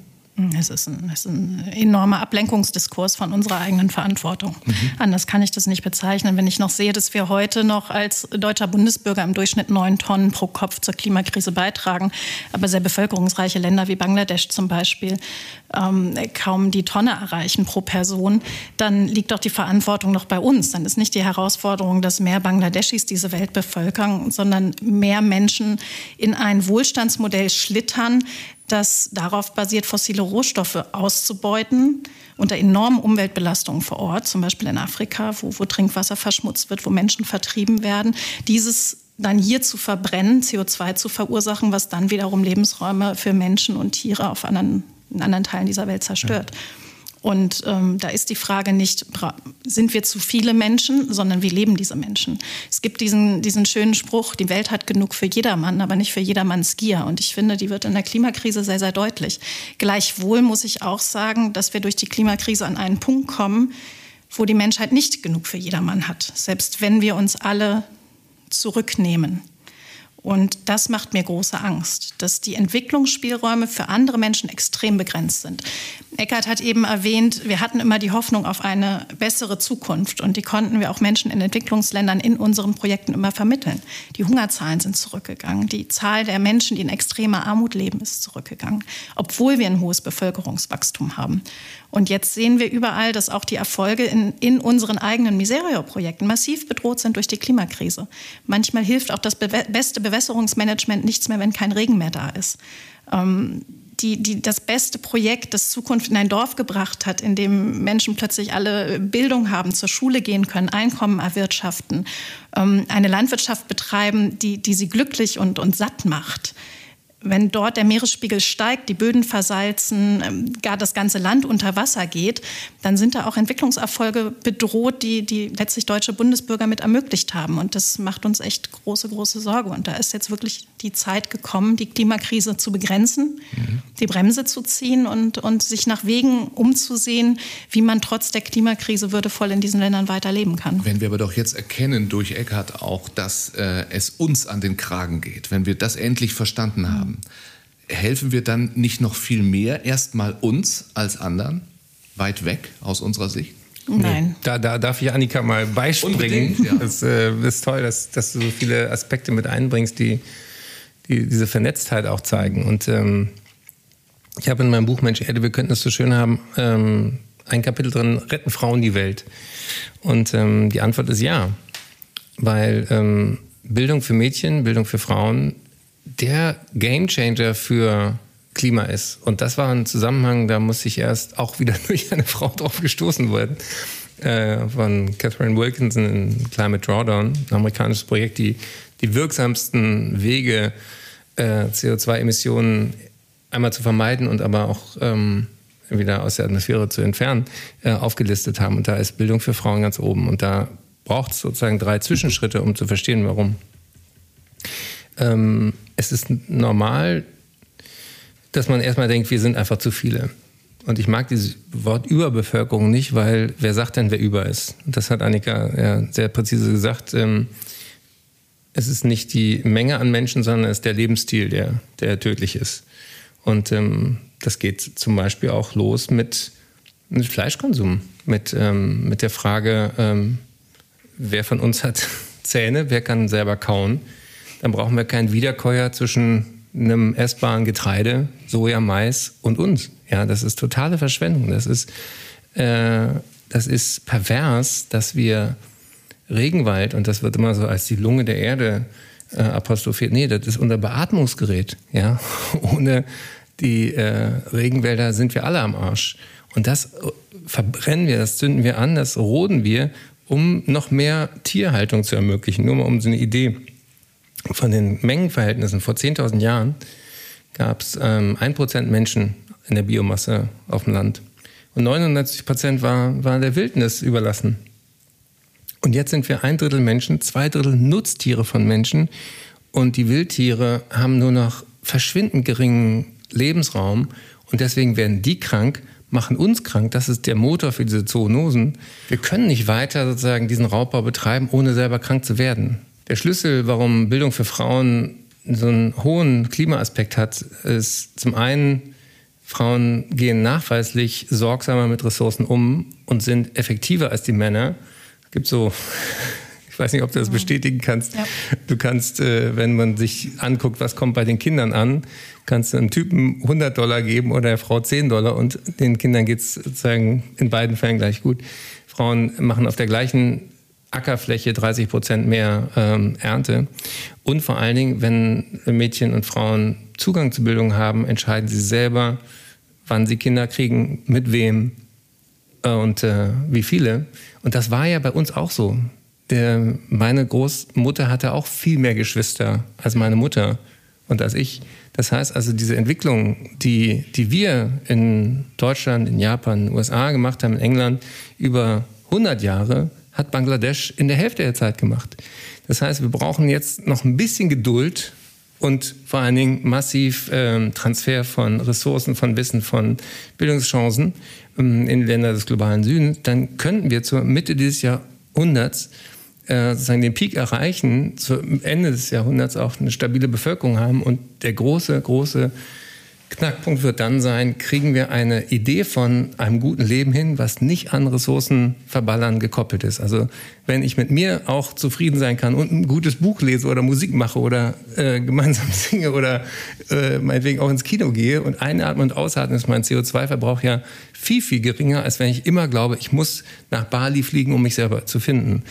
Speaker 2: Es ist, ein, es ist ein enormer Ablenkungsdiskurs von unserer eigenen Verantwortung. Mhm. Anders kann ich das nicht bezeichnen. Wenn ich noch sehe, dass wir heute noch als deutscher Bundesbürger im Durchschnitt neun Tonnen pro Kopf zur Klimakrise beitragen, aber sehr bevölkerungsreiche Länder wie Bangladesch zum Beispiel ähm, kaum die Tonne erreichen pro Person, dann liegt doch die Verantwortung noch bei uns. Dann ist nicht die Herausforderung, dass mehr Bangladeschis diese Welt bevölkern, sondern mehr Menschen in ein Wohlstandsmodell schlittern, das darauf basiert, fossile Rohstoffe auszubeuten unter enormen Umweltbelastungen vor Ort, zum Beispiel in Afrika, wo, wo Trinkwasser verschmutzt wird, wo Menschen vertrieben werden. Dieses dann hier zu verbrennen, CO2 zu verursachen, was dann wiederum Lebensräume für Menschen und Tiere auf anderen, in anderen Teilen dieser Welt zerstört. Ja. Und ähm, da ist die Frage nicht, sind wir zu viele Menschen, sondern wie leben diese Menschen? Es gibt diesen, diesen schönen Spruch, die Welt hat genug für jedermann, aber nicht für jedermanns Gier. Und ich finde, die wird in der Klimakrise sehr, sehr deutlich. Gleichwohl muss ich auch sagen, dass wir durch die Klimakrise an einen Punkt kommen, wo die Menschheit nicht genug für jedermann hat, selbst wenn wir uns alle zurücknehmen. Und das macht mir große Angst, dass die Entwicklungsspielräume für andere Menschen extrem begrenzt sind. Eckert hat eben erwähnt, wir hatten immer die Hoffnung auf eine bessere Zukunft und die konnten wir auch Menschen in Entwicklungsländern in unseren Projekten immer vermitteln. Die Hungerzahlen sind zurückgegangen, die Zahl der Menschen, die in extremer Armut leben, ist zurückgegangen, obwohl wir ein hohes Bevölkerungswachstum haben. Und jetzt sehen wir überall, dass auch die Erfolge in, in unseren eigenen Miserio-Projekten massiv bedroht sind durch die Klimakrise. Manchmal hilft auch das be beste Bewässerungsmanagement nichts mehr, wenn kein Regen mehr da ist. Ähm, die, die das beste Projekt, das Zukunft in ein Dorf gebracht hat, in dem Menschen plötzlich alle Bildung haben, zur Schule gehen können, Einkommen erwirtschaften, ähm, eine Landwirtschaft betreiben, die, die sie glücklich und, und satt macht wenn dort der Meeresspiegel steigt, die Böden versalzen, ähm, gar das ganze Land unter Wasser geht, dann sind da auch Entwicklungserfolge bedroht, die, die letztlich deutsche Bundesbürger mit ermöglicht haben. Und das macht uns echt große, große Sorge. Und da ist jetzt wirklich die Zeit gekommen, die Klimakrise zu begrenzen, mhm. die Bremse zu ziehen und, und sich nach Wegen umzusehen, wie man trotz der Klimakrise würdevoll in diesen Ländern weiterleben kann.
Speaker 4: Wenn wir aber doch jetzt erkennen durch Eckhardt auch, dass äh, es uns an den Kragen geht, wenn wir das endlich verstanden haben, haben, helfen wir dann nicht noch viel mehr erstmal uns als anderen, weit weg aus unserer Sicht?
Speaker 2: Nein.
Speaker 1: Da, da darf ich Annika mal beispringen. Ja. Das äh, ist toll, dass, dass, du so viele Aspekte mit einbringst, die, die diese Vernetztheit auch zeigen. Und ähm, ich habe in meinem Buch Mensch Erde, wir könnten es so schön haben, ähm, ein Kapitel drin, retten Frauen die Welt? Und ähm, die Antwort ist ja. Weil ähm, Bildung für Mädchen, Bildung für Frauen der Gamechanger für Klima ist. Und das war ein Zusammenhang, da muss ich erst auch wieder <laughs> durch eine Frau drauf gestoßen werden. Äh, von Catherine Wilkinson in Climate Drawdown, ein amerikanisches Projekt, die die wirksamsten Wege, äh, CO2-Emissionen einmal zu vermeiden und aber auch ähm, wieder aus der Atmosphäre zu entfernen, äh, aufgelistet haben. Und da ist Bildung für Frauen ganz oben. Und da braucht es sozusagen drei Zwischenschritte, um zu verstehen, warum. Ähm, es ist normal, dass man erstmal denkt, wir sind einfach zu viele. Und ich mag dieses Wort Überbevölkerung nicht, weil wer sagt denn, wer über ist? Das hat Annika ja sehr präzise gesagt. Ähm, es ist nicht die Menge an Menschen, sondern es ist der Lebensstil, der, der tödlich ist. Und ähm, das geht zum Beispiel auch los mit, mit Fleischkonsum, mit, ähm, mit der Frage, ähm, wer von uns hat <laughs> Zähne, wer kann selber kauen dann brauchen wir keinen Wiederkäuer zwischen einem essbaren Getreide, Soja, Mais und uns. Ja, das ist totale Verschwendung. Das ist, äh, das ist pervers, dass wir Regenwald, und das wird immer so als die Lunge der Erde äh, apostrophiert, nee, das ist unser Beatmungsgerät. Ja? <laughs> Ohne die äh, Regenwälder sind wir alle am Arsch. Und das äh, verbrennen wir, das zünden wir an, das roden wir, um noch mehr Tierhaltung zu ermöglichen. Nur mal um so eine Idee von den Mengenverhältnissen vor 10.000 Jahren gab es ähm, 1% Menschen in der Biomasse auf dem Land. Und 99% war, war der Wildnis überlassen. Und jetzt sind wir ein Drittel Menschen, zwei Drittel Nutztiere von Menschen. Und die Wildtiere haben nur noch verschwindend geringen Lebensraum. Und deswegen werden die krank, machen uns krank. Das ist der Motor für diese Zoonosen. Wir können nicht weiter sozusagen diesen Raubbau betreiben, ohne selber krank zu werden. Der Schlüssel, warum Bildung für Frauen so einen hohen Klimaaspekt hat, ist zum einen, Frauen gehen nachweislich sorgsamer mit Ressourcen um und sind effektiver als die Männer. Es gibt so, <laughs> ich weiß nicht, ob du das bestätigen kannst. Ja. Du kannst, äh, wenn man sich anguckt, was kommt bei den Kindern an, kannst du einem Typen 100 Dollar geben oder der Frau 10 Dollar und den Kindern geht es sozusagen in beiden Fällen gleich gut. Frauen machen auf der gleichen Ackerfläche 30 Prozent mehr ähm, Ernte. Und vor allen Dingen, wenn Mädchen und Frauen Zugang zu Bildung haben, entscheiden sie selber, wann sie Kinder kriegen, mit wem äh, und äh, wie viele. Und das war ja bei uns auch so. Der, meine Großmutter hatte auch viel mehr Geschwister als meine Mutter. und als ich. Das heißt also, diese Entwicklung, die, die wir in Deutschland, in Japan, in USA gemacht haben, in England, über 100 Jahre, hat Bangladesch in der Hälfte der Zeit gemacht. Das heißt, wir brauchen jetzt noch ein bisschen Geduld und vor allen Dingen massiv ähm, Transfer von Ressourcen, von Wissen, von Bildungschancen ähm, in Länder des globalen Südens. Dann könnten wir zur Mitte dieses Jahrhunderts äh, sozusagen den Peak erreichen, zum Ende des Jahrhunderts auch eine stabile Bevölkerung haben und der große, große Knackpunkt wird dann sein, kriegen wir eine Idee von einem guten Leben hin, was nicht an Ressourcen verballern gekoppelt ist. Also wenn ich mit mir auch zufrieden sein kann und ein gutes Buch lese oder Musik mache oder äh, gemeinsam <laughs> singe oder äh, meinetwegen auch ins Kino gehe und einatmen und ausatmen, ist mein CO2-Verbrauch ja viel, viel geringer, als wenn ich immer glaube, ich muss nach Bali fliegen, um mich selber zu finden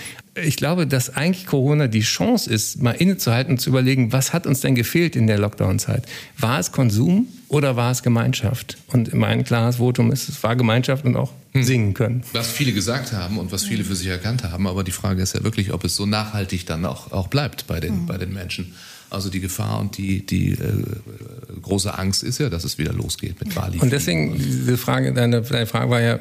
Speaker 1: ich glaube, dass eigentlich Corona die Chance ist, mal innezuhalten und zu überlegen, was hat uns denn gefehlt in der Lockdown-Zeit? War es Konsum oder war es Gemeinschaft? Und mein klares Votum ist, es war Gemeinschaft und auch hm. singen können.
Speaker 4: Was viele gesagt haben und was viele für sich erkannt haben, aber die Frage ist ja wirklich, ob es so nachhaltig dann auch, auch bleibt bei den, mhm. bei den Menschen. Also die Gefahr und die, die äh, große Angst ist ja, dass es wieder losgeht mit Bali.
Speaker 1: Und deswegen, diese Frage, deine, deine Frage war ja,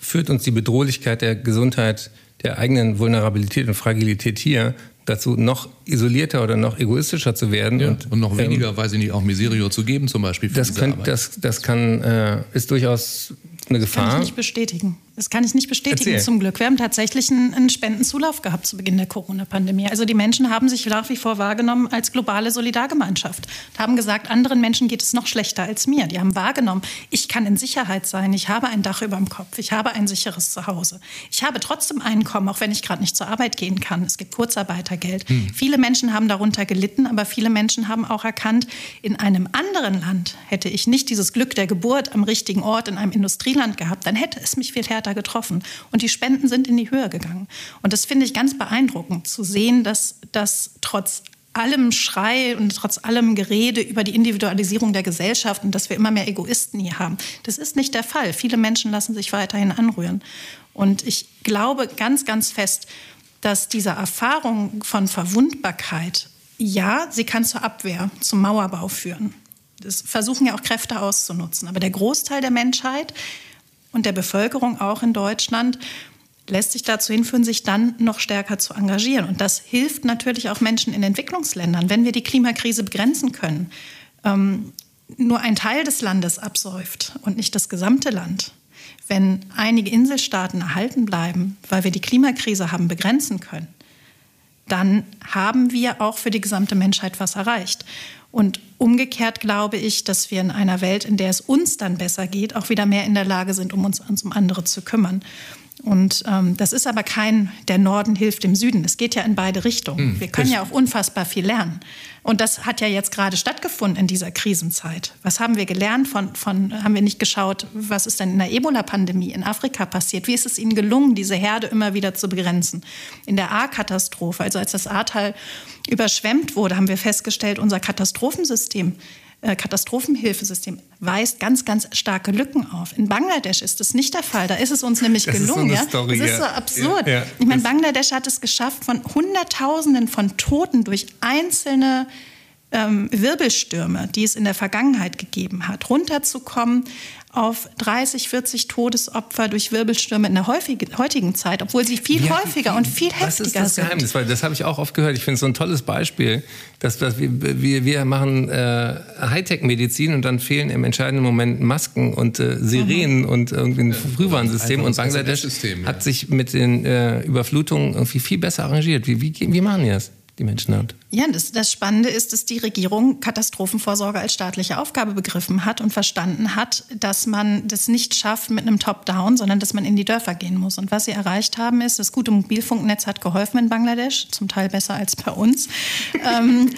Speaker 1: führt uns die Bedrohlichkeit der Gesundheit der eigenen Vulnerabilität und Fragilität hier dazu, noch isolierter oder noch egoistischer zu werden.
Speaker 4: Ja, und, und, noch weniger, ähm, weiß ich nicht, auch Miserio zu geben zum Beispiel.
Speaker 1: das, könnt, das, das kann, äh, ist durchaus eine Gefahr.
Speaker 2: Das kann ich nicht bestätigen. Das kann ich nicht bestätigen, Erzähl. zum Glück. Wir haben tatsächlich einen, einen Spendenzulauf gehabt zu Beginn der Corona-Pandemie. Also die Menschen haben sich nach wie vor wahrgenommen als globale Solidargemeinschaft. Und haben gesagt, anderen Menschen geht es noch schlechter als mir. Die haben wahrgenommen, ich kann in Sicherheit sein, ich habe ein Dach über dem Kopf, ich habe ein sicheres Zuhause. Ich habe trotzdem Einkommen, auch wenn ich gerade nicht zur Arbeit gehen kann. Es gibt Kurzarbeitergeld. Hm. Viele Menschen haben darunter gelitten, aber viele Menschen haben auch erkannt, in einem anderen Land hätte ich nicht dieses Glück der Geburt am richtigen Ort in einem Industrieland gehabt, dann hätte es mich viel härter härter getroffen. Und die Spenden sind in die Höhe gegangen. Und das finde ich ganz beeindruckend zu sehen, dass das trotz allem Schrei und trotz allem Gerede über die Individualisierung der Gesellschaft und dass wir immer mehr Egoisten hier haben. Das ist nicht der Fall. Viele Menschen lassen sich weiterhin anrühren. Und ich glaube ganz, ganz fest, dass diese Erfahrung von Verwundbarkeit, ja, sie kann zur Abwehr, zum Mauerbau führen. Das versuchen ja auch Kräfte auszunutzen. Aber der Großteil der Menschheit und der Bevölkerung auch in Deutschland lässt sich dazu hinführen, sich dann noch stärker zu engagieren. Und das hilft natürlich auch Menschen in Entwicklungsländern, wenn wir die Klimakrise begrenzen können. Ähm, nur ein Teil des Landes absäuft und nicht das gesamte Land. Wenn einige Inselstaaten erhalten bleiben, weil wir die Klimakrise haben begrenzen können, dann haben wir auch für die gesamte Menschheit was erreicht. Und umgekehrt glaube ich, dass wir in einer Welt, in der es uns dann besser geht, auch wieder mehr in der Lage sind, um uns, uns um andere zu kümmern. Und ähm, das ist aber kein, der Norden hilft dem Süden. Es geht ja in beide Richtungen. Hm, Wir können ja auch unfassbar viel lernen. Und das hat ja jetzt gerade stattgefunden in dieser Krisenzeit. Was haben wir gelernt von, von, haben wir nicht geschaut, was ist denn in der Ebola-Pandemie in Afrika passiert? Wie ist es ihnen gelungen, diese Herde immer wieder zu begrenzen? In der A-Katastrophe, also als das Ahrtal überschwemmt wurde, haben wir festgestellt, unser Katastrophensystem Katastrophenhilfesystem weist ganz, ganz starke Lücken auf. In Bangladesch ist das nicht der Fall. Da ist es uns nämlich <laughs> das gelungen. Ist so ja? Story, das ist so absurd. Ja, ja. Ich meine, Bangladesch hat es geschafft, von Hunderttausenden von Toten durch einzelne ähm, Wirbelstürme, die es in der Vergangenheit gegeben hat, runterzukommen auf 30, 40 Todesopfer durch Wirbelstürme in der heutigen Zeit, obwohl sie viel ja, häufiger wie, und viel heftiger sind. Das ist das
Speaker 1: Geheimnis, weil das habe ich auch oft gehört. Ich finde es so ein tolles Beispiel, dass, dass wir, wir, wir machen äh, Hightech-Medizin und dann fehlen im entscheidenden Moment Masken und äh, Sirenen mhm. und irgendwie ein Frühwarnsystem. Und Bangladesch ja. hat sich mit den äh, Überflutungen irgendwie viel besser arrangiert. Wie, wie, wie machen die das? Die Menschen hat.
Speaker 2: Ja, das, das Spannende ist, dass die Regierung Katastrophenvorsorge als staatliche Aufgabe begriffen hat und verstanden hat, dass man das nicht schafft mit einem Top-Down, sondern dass man in die Dörfer gehen muss. Und was sie erreicht haben, ist, das gute Mobilfunknetz hat geholfen in Bangladesch, zum Teil besser als bei uns. <laughs> ähm,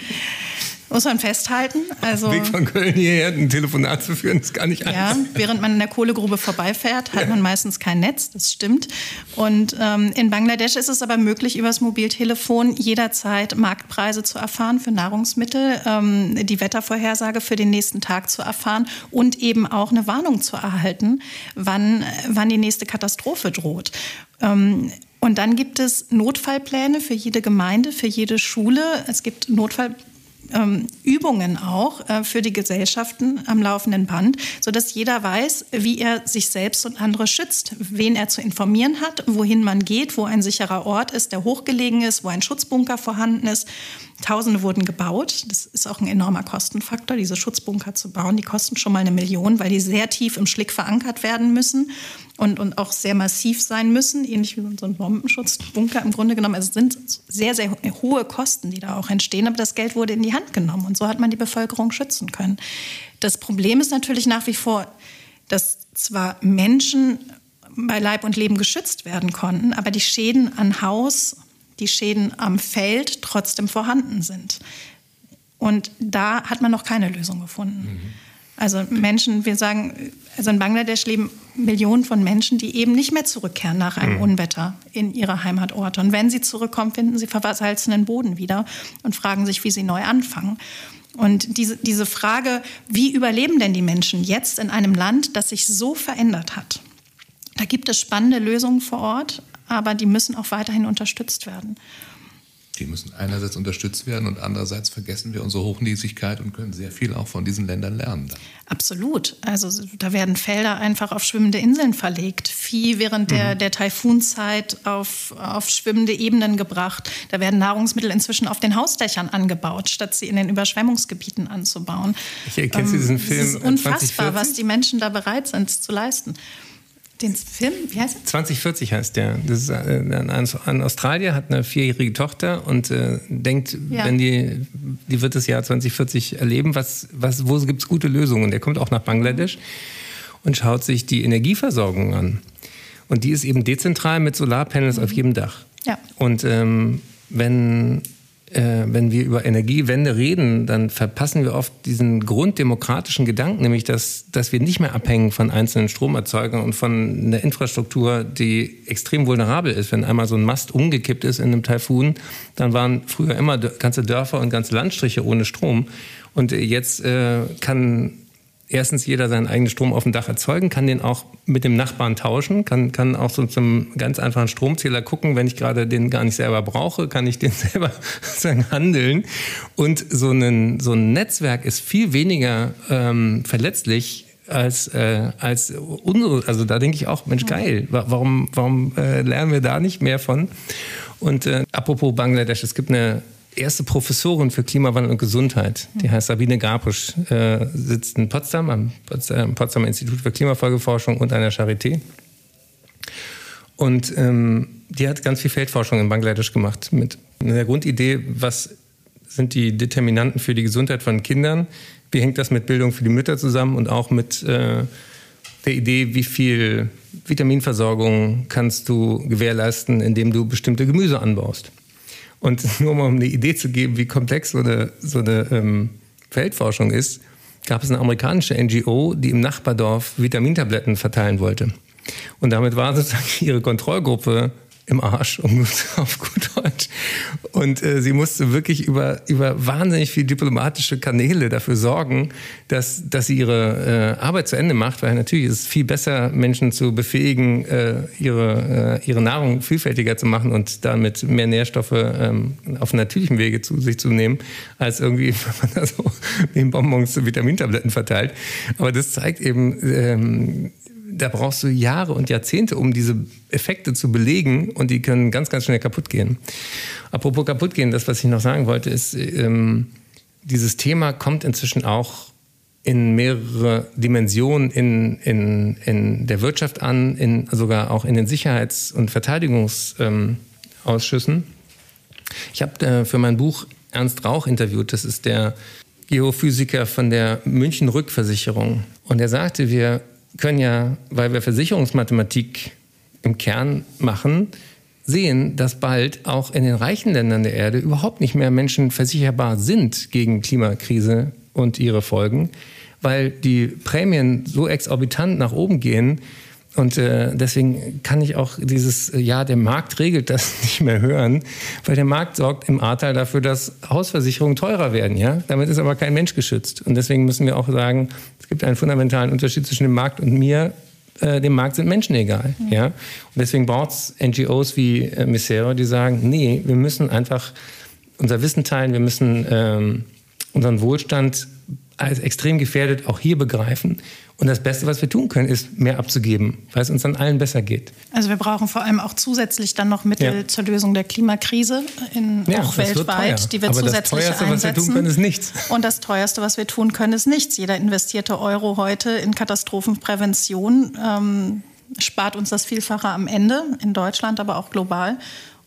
Speaker 2: muss man festhalten.
Speaker 1: Also, Weg von Köln hierher ein Telefonat zu führen, ist gar nicht
Speaker 2: einfach. Ja, während man in der Kohlegrube vorbeifährt, hat ja. man meistens kein Netz, das stimmt. Und ähm, in Bangladesch ist es aber möglich, übers Mobiltelefon jederzeit Marktpreise zu erfahren für Nahrungsmittel, ähm, die Wettervorhersage für den nächsten Tag zu erfahren und eben auch eine Warnung zu erhalten, wann, wann die nächste Katastrophe droht. Ähm, und dann gibt es Notfallpläne für jede Gemeinde, für jede Schule. Es gibt Notfallpläne ähm, Übungen auch äh, für die Gesellschaften am laufenden Band, sodass jeder weiß, wie er sich selbst und andere schützt, wen er zu informieren hat, wohin man geht, wo ein sicherer Ort ist, der hochgelegen ist, wo ein Schutzbunker vorhanden ist. Tausende wurden gebaut. Das ist auch ein enormer Kostenfaktor, diese Schutzbunker zu bauen. Die kosten schon mal eine Million, weil die sehr tief im Schlick verankert werden müssen und, und auch sehr massiv sein müssen, ähnlich wie so ein Bombenschutzbunker im Grunde genommen. Also es sind sehr, sehr hohe Kosten, die da auch entstehen, aber das Geld wurde in die Hand genommen und so hat man die Bevölkerung schützen können. Das Problem ist natürlich nach wie vor, dass zwar Menschen bei Leib und Leben geschützt werden konnten, aber die Schäden an Haus, die Schäden am Feld trotzdem vorhanden sind. Und da hat man noch keine Lösung gefunden. Mhm. Also Menschen, wir sagen, also in Bangladesch leben Millionen von Menschen, die eben nicht mehr zurückkehren nach einem mhm. Unwetter in ihre Heimatorte. Und wenn sie zurückkommen, finden sie versalzenen Boden wieder und fragen sich, wie sie neu anfangen. Und diese, diese Frage, wie überleben denn die Menschen jetzt in einem Land, das sich so verändert hat? Da gibt es spannende Lösungen vor Ort, aber die müssen auch weiterhin unterstützt werden.
Speaker 4: Die müssen einerseits unterstützt werden und andererseits vergessen wir unsere Hochnäsigkeit und können sehr viel auch von diesen Ländern lernen. Dann.
Speaker 2: Absolut. Also da werden Felder einfach auf schwimmende Inseln verlegt. Vieh während der, mhm. der Taifunzeit auf, auf schwimmende Ebenen gebracht. Da werden Nahrungsmittel inzwischen auf den Hausdächern angebaut, statt sie in den Überschwemmungsgebieten anzubauen.
Speaker 1: Ich erkenne ähm, diesen Film.
Speaker 2: Es ist unfassbar, 2040? was die Menschen da bereit sind zu leisten. Den Film, wie heißt er?
Speaker 1: 2040 heißt der. Das ist äh, ein, Australier, hat eine vierjährige Tochter und äh, denkt, ja. wenn die, die wird das Jahr 2040 erleben, was, was, wo gibt es gute Lösungen? Der kommt auch nach Bangladesch und schaut sich die Energieversorgung an. Und die ist eben dezentral mit Solarpanels mhm. auf jedem Dach. Ja. Und ähm, wenn äh, wenn wir über Energiewende reden, dann verpassen wir oft diesen grunddemokratischen Gedanken, nämlich dass, dass wir nicht mehr abhängen von einzelnen Stromerzeugern und von einer Infrastruktur, die extrem vulnerabel ist. Wenn einmal so ein Mast umgekippt ist in einem Taifun, dann waren früher immer ganze Dörfer und ganze Landstriche ohne Strom. Und jetzt äh, kann erstens jeder seinen eigenen Strom auf dem Dach erzeugen, kann den auch mit dem Nachbarn tauschen, kann, kann auch so zum ganz einfachen Stromzähler gucken, wenn ich gerade den gar nicht selber brauche, kann ich den <laughs> selber sozusagen handeln. Und so ein, so ein Netzwerk ist viel weniger ähm, verletzlich als, äh, als unsere. Also da denke ich auch, Mensch, geil, warum, warum äh, lernen wir da nicht mehr von? Und äh, apropos Bangladesch, es gibt eine erste Professorin für Klimawandel und Gesundheit. Die heißt Sabine Gabrisch, äh, sitzt in Potsdam am Potsdamer Institut für Klimafolgeforschung und an der Charité. Und ähm, die hat ganz viel Feldforschung in Bangladesch gemacht mit einer Grundidee, was sind die Determinanten für die Gesundheit von Kindern, wie hängt das mit Bildung für die Mütter zusammen und auch mit äh, der Idee, wie viel Vitaminversorgung kannst du gewährleisten, indem du bestimmte Gemüse anbaust. Und <laughs> nur mal um eine Idee zu geben, wie komplex so eine, so eine ähm, Feldforschung ist, gab es eine amerikanische NGO, die im Nachbardorf Vitamintabletten verteilen wollte. Und damit war sozusagen <laughs> ihre Kontrollgruppe im Arsch, um <laughs> auf gut Deutsch. Und äh, sie musste wirklich über, über wahnsinnig viele diplomatische Kanäle dafür sorgen, dass, dass sie ihre äh, Arbeit zu Ende macht, weil natürlich ist es viel besser, Menschen zu befähigen, äh, ihre, äh, ihre Nahrung vielfältiger zu machen und damit mehr Nährstoffe ähm, auf natürlichem Wege zu sich zu nehmen, als irgendwie, <laughs> wenn man da so wie Bonbons Vitamintabletten verteilt. Aber das zeigt eben, ähm, da brauchst du Jahre und Jahrzehnte, um diese Effekte zu belegen und die können ganz, ganz schnell kaputt gehen. Apropos kaputt gehen, das, was ich noch sagen wollte, ist, ähm, dieses Thema kommt inzwischen auch in mehrere Dimensionen in, in, in der Wirtschaft an, in, sogar auch in den Sicherheits- und Verteidigungsausschüssen. Ähm, ich habe äh, für mein Buch Ernst Rauch interviewt, das ist der Geophysiker von der München Rückversicherung. Und er sagte, wir können ja, weil wir Versicherungsmathematik im Kern machen, sehen, dass bald auch in den reichen Ländern der Erde überhaupt nicht mehr Menschen versicherbar sind gegen Klimakrise und ihre Folgen, weil die Prämien so exorbitant nach oben gehen, und äh, deswegen kann ich auch dieses, äh, ja, der Markt regelt das <laughs> nicht mehr hören, weil der Markt sorgt im Ahrtal dafür, dass Hausversicherungen teurer werden. Ja? Damit ist aber kein Mensch geschützt. Und deswegen müssen wir auch sagen, es gibt einen fundamentalen Unterschied zwischen dem Markt und mir. Äh, dem Markt sind Menschen egal. Mhm. Ja? Und deswegen braucht es NGOs wie äh, Misero, die sagen, nee, wir müssen einfach unser Wissen teilen, wir müssen ähm, unseren Wohlstand als extrem gefährdet auch hier begreifen. Und das Beste, was wir tun können, ist mehr abzugeben, weil es uns an allen besser geht.
Speaker 2: Also wir brauchen vor allem auch zusätzlich dann noch Mittel ja. zur Lösung der Klimakrise, in, ja, auch weltweit, die wir Aber zusätzlich das teuerste, einsetzen. was wir tun können, ist nichts. Und das teuerste, was wir tun können, ist nichts. Jeder investierte Euro heute in Katastrophenprävention ähm, spart uns das Vielfache am Ende in Deutschland, aber auch global.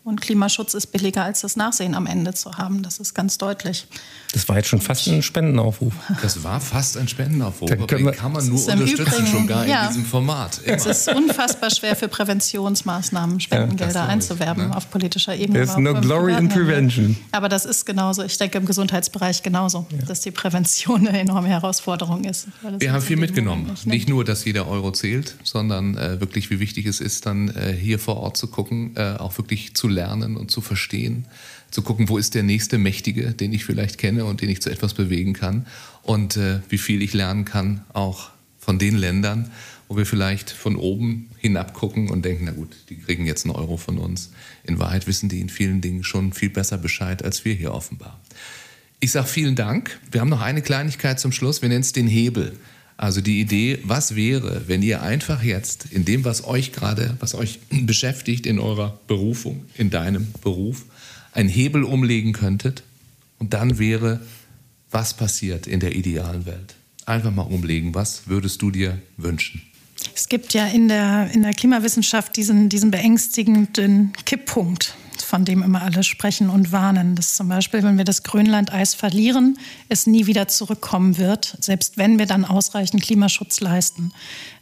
Speaker 2: Und Klimaschutz ist billiger als das Nachsehen am Ende zu haben. Das ist ganz deutlich.
Speaker 1: Das war jetzt schon fast ein Spendenaufruf.
Speaker 4: Das war fast ein Spendenaufruf. Da aber den kann man nur unterstützen, Übrigen, schon gar ja, in diesem Format.
Speaker 2: Immer. Es ist unfassbar schwer für Präventionsmaßnahmen Spendengelder ja, einzuwerben ne? auf politischer Ebene.
Speaker 1: There's no glory in prevention.
Speaker 2: Aber das ist genauso. Ich denke im Gesundheitsbereich genauso, ja. dass die Prävention eine enorme Herausforderung ist.
Speaker 4: Wir haben viel mitgenommen. Nicht, nicht, nur, dass jeder Euro zählt, sondern äh, wirklich, wie wichtig es ist, dann äh, hier vor Ort zu gucken, äh, auch wirklich zu lernen und zu verstehen, zu gucken, wo ist der nächste Mächtige, den ich vielleicht kenne und den ich zu etwas bewegen kann und äh, wie viel ich lernen kann, auch von den Ländern, wo wir vielleicht von oben hinab gucken und denken, na gut, die kriegen jetzt einen Euro von uns. In Wahrheit wissen die in vielen Dingen schon viel besser Bescheid als wir hier offenbar. Ich sage vielen Dank. Wir haben noch eine Kleinigkeit zum Schluss. Wir nennen es den Hebel. Also die Idee, was wäre, wenn ihr einfach jetzt in dem, was euch gerade, was euch <clears throat> beschäftigt in eurer Berufung, in deinem Beruf, einen Hebel umlegen könntet und dann wäre, was passiert in der idealen Welt? Einfach mal umlegen, was würdest du dir wünschen?
Speaker 2: Es gibt ja in der, in der Klimawissenschaft diesen, diesen beängstigenden Kipppunkt von dem immer alle sprechen und warnen. Dass zum Beispiel, wenn wir das Grönlandeis verlieren, es nie wieder zurückkommen wird, selbst wenn wir dann ausreichend Klimaschutz leisten.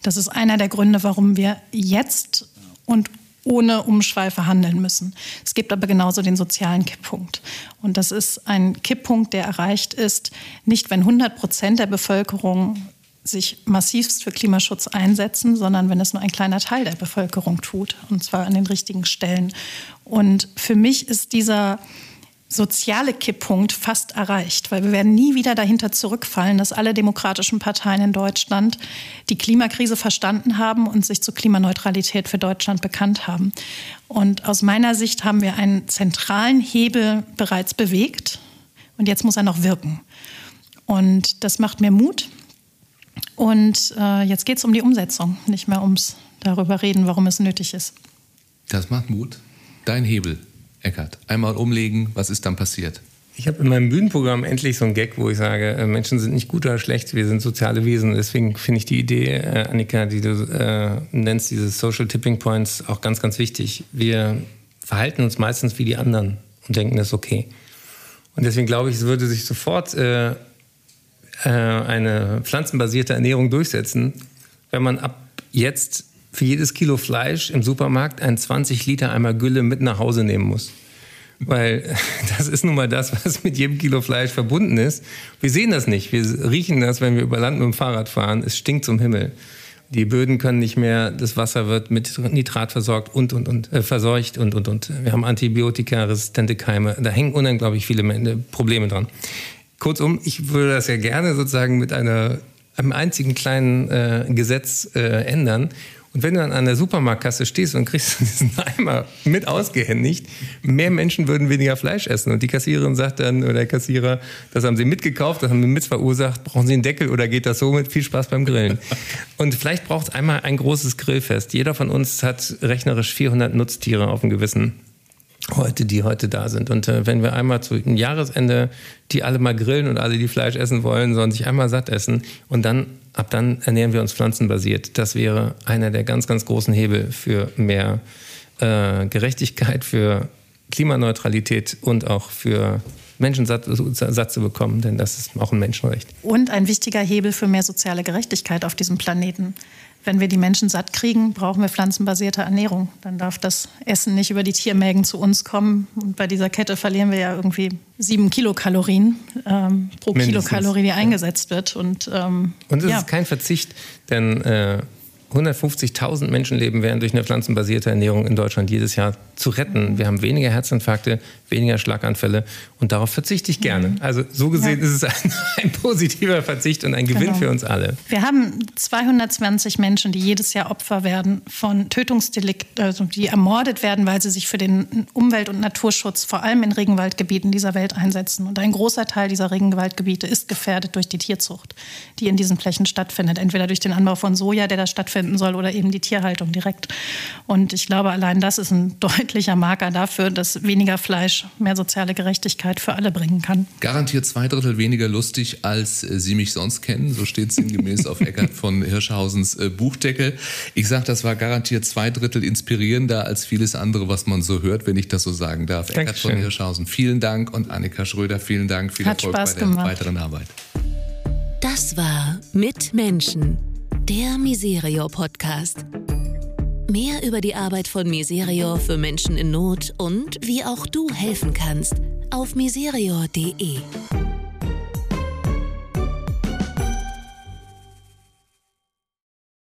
Speaker 2: Das ist einer der Gründe, warum wir jetzt und ohne Umschweife handeln müssen. Es gibt aber genauso den sozialen Kipppunkt. Und das ist ein Kipppunkt, der erreicht ist, nicht wenn 100 Prozent der Bevölkerung sich massivst für Klimaschutz einsetzen, sondern wenn es nur ein kleiner Teil der Bevölkerung tut, und zwar an den richtigen Stellen. Und für mich ist dieser soziale Kipppunkt fast erreicht, weil wir werden nie wieder dahinter zurückfallen, dass alle demokratischen Parteien in Deutschland die Klimakrise verstanden haben und sich zur Klimaneutralität für Deutschland bekannt haben. Und aus meiner Sicht haben wir einen zentralen Hebel bereits bewegt und jetzt muss er noch wirken. Und das macht mir Mut, und äh, jetzt geht es um die Umsetzung, nicht mehr ums darüber reden, warum es nötig ist.
Speaker 4: Das macht Mut. Dein Hebel, Eckert. Einmal umlegen, was ist dann passiert?
Speaker 1: Ich habe in meinem Bühnenprogramm endlich so einen Gag, wo ich sage, äh, Menschen sind nicht gut oder schlecht, wir sind soziale Wesen. Deswegen finde ich die Idee, äh, Annika, die du äh, nennst, diese Social Tipping Points, auch ganz, ganz wichtig. Wir verhalten uns meistens wie die anderen und denken, das ist okay. Und deswegen glaube ich, es würde sich sofort äh, äh, eine pflanzenbasierte Ernährung durchsetzen, wenn man ab jetzt für jedes Kilo Fleisch im Supermarkt einen 20 Liter Eimer Gülle mit nach Hause nehmen muss. Weil <laughs> das ist nun mal das, was mit jedem Kilo Fleisch verbunden ist. Wir sehen das nicht. Wir riechen das, wenn wir über Land mit dem Fahrrad fahren. Es stinkt zum Himmel. Die Böden können nicht mehr, das Wasser wird mit Nitrat versorgt und, und, und, äh, verseucht und, und, und. Wir haben antibiotikaresistente Keime. Da hängen unglaublich viele Probleme dran. Kurzum, ich würde das ja gerne sozusagen mit einer, einem einzigen kleinen äh, Gesetz äh, ändern. Und wenn du dann an der Supermarktkasse stehst und kriegst <laughs> diesen Eimer mit ausgehändigt, mehr Menschen würden weniger Fleisch essen. Und die Kassiererin sagt dann, oder der Kassierer, das haben sie mitgekauft, das haben sie mit verursacht, brauchen sie einen Deckel oder geht das so mit? Viel Spaß beim Grillen. <laughs> Und vielleicht braucht es einmal ein großes Grillfest. Jeder von uns hat rechnerisch 400 Nutztiere auf dem Gewissen heute, die heute da sind. Und äh, wenn wir einmal zu einem Jahresende die alle mal grillen und alle, die Fleisch essen wollen, sollen sich einmal satt essen und dann ab dann ernähren wir uns pflanzenbasiert. Das wäre einer der ganz, ganz großen Hebel für mehr äh, Gerechtigkeit, für Klimaneutralität und auch für Menschen satt, satt, zu bekommen, denn das ist auch ein Menschenrecht.
Speaker 2: Und ein wichtiger Hebel für mehr soziale Gerechtigkeit auf diesem Planeten wenn wir die Menschen satt kriegen, brauchen wir pflanzenbasierte Ernährung. Dann darf das Essen nicht über die Tiermägen zu uns kommen. Und bei dieser Kette verlieren wir ja irgendwie sieben Kilokalorien ähm, pro Mindestens. Kilokalorie, die eingesetzt wird. Und, ähm,
Speaker 1: Und es ja. ist kein Verzicht, denn äh, 150.000 Menschenleben wären durch eine pflanzenbasierte Ernährung in Deutschland jedes Jahr zu retten. Wir haben weniger Herzinfarkte, weniger Schlaganfälle und darauf verzichte ich gerne. Mhm. Also so gesehen ja. ist es ein, <laughs> ein, positiver Verzicht und ein Gewinn genau. für uns alle.
Speaker 2: Wir haben 220 Menschen, die jedes Jahr Opfer werden von Tötungsdelikten, also die ermordet werden, weil sie sich für den Umwelt- und Naturschutz vor allem in Regenwaldgebieten dieser Welt einsetzen. Und ein großer Teil dieser Regenwaldgebiete ist gefährdet durch die Tierzucht, die in diesen Flächen stattfindet. Entweder durch den Anbau von Soja, der da stattfinden soll, oder eben die Tierhaltung direkt. Und ich glaube, allein das ist ein <laughs> deutlicher Marker dafür, dass weniger Fleisch mehr soziale Gerechtigkeit für alle bringen kann.
Speaker 4: Garantiert zwei Drittel weniger lustig, als äh, Sie mich sonst kennen. So steht es sinngemäß auf <laughs> Eckart von Hirschhausens äh, Buchdeckel. Ich sage, das war garantiert zwei Drittel inspirierender als vieles andere, was man so hört, wenn ich das so sagen darf. Dankeschön. Eckart von Hirschhausen, vielen Dank und Annika Schröder, vielen Dank. Viel
Speaker 2: Hat
Speaker 4: Erfolg
Speaker 2: Spaß
Speaker 4: bei der
Speaker 2: gemacht.
Speaker 4: weiteren Arbeit.
Speaker 3: Das war Mit Menschen, der Miserio Podcast. Mehr über die Arbeit von Miserio für Menschen in Not und wie auch du helfen kannst auf miserio.de.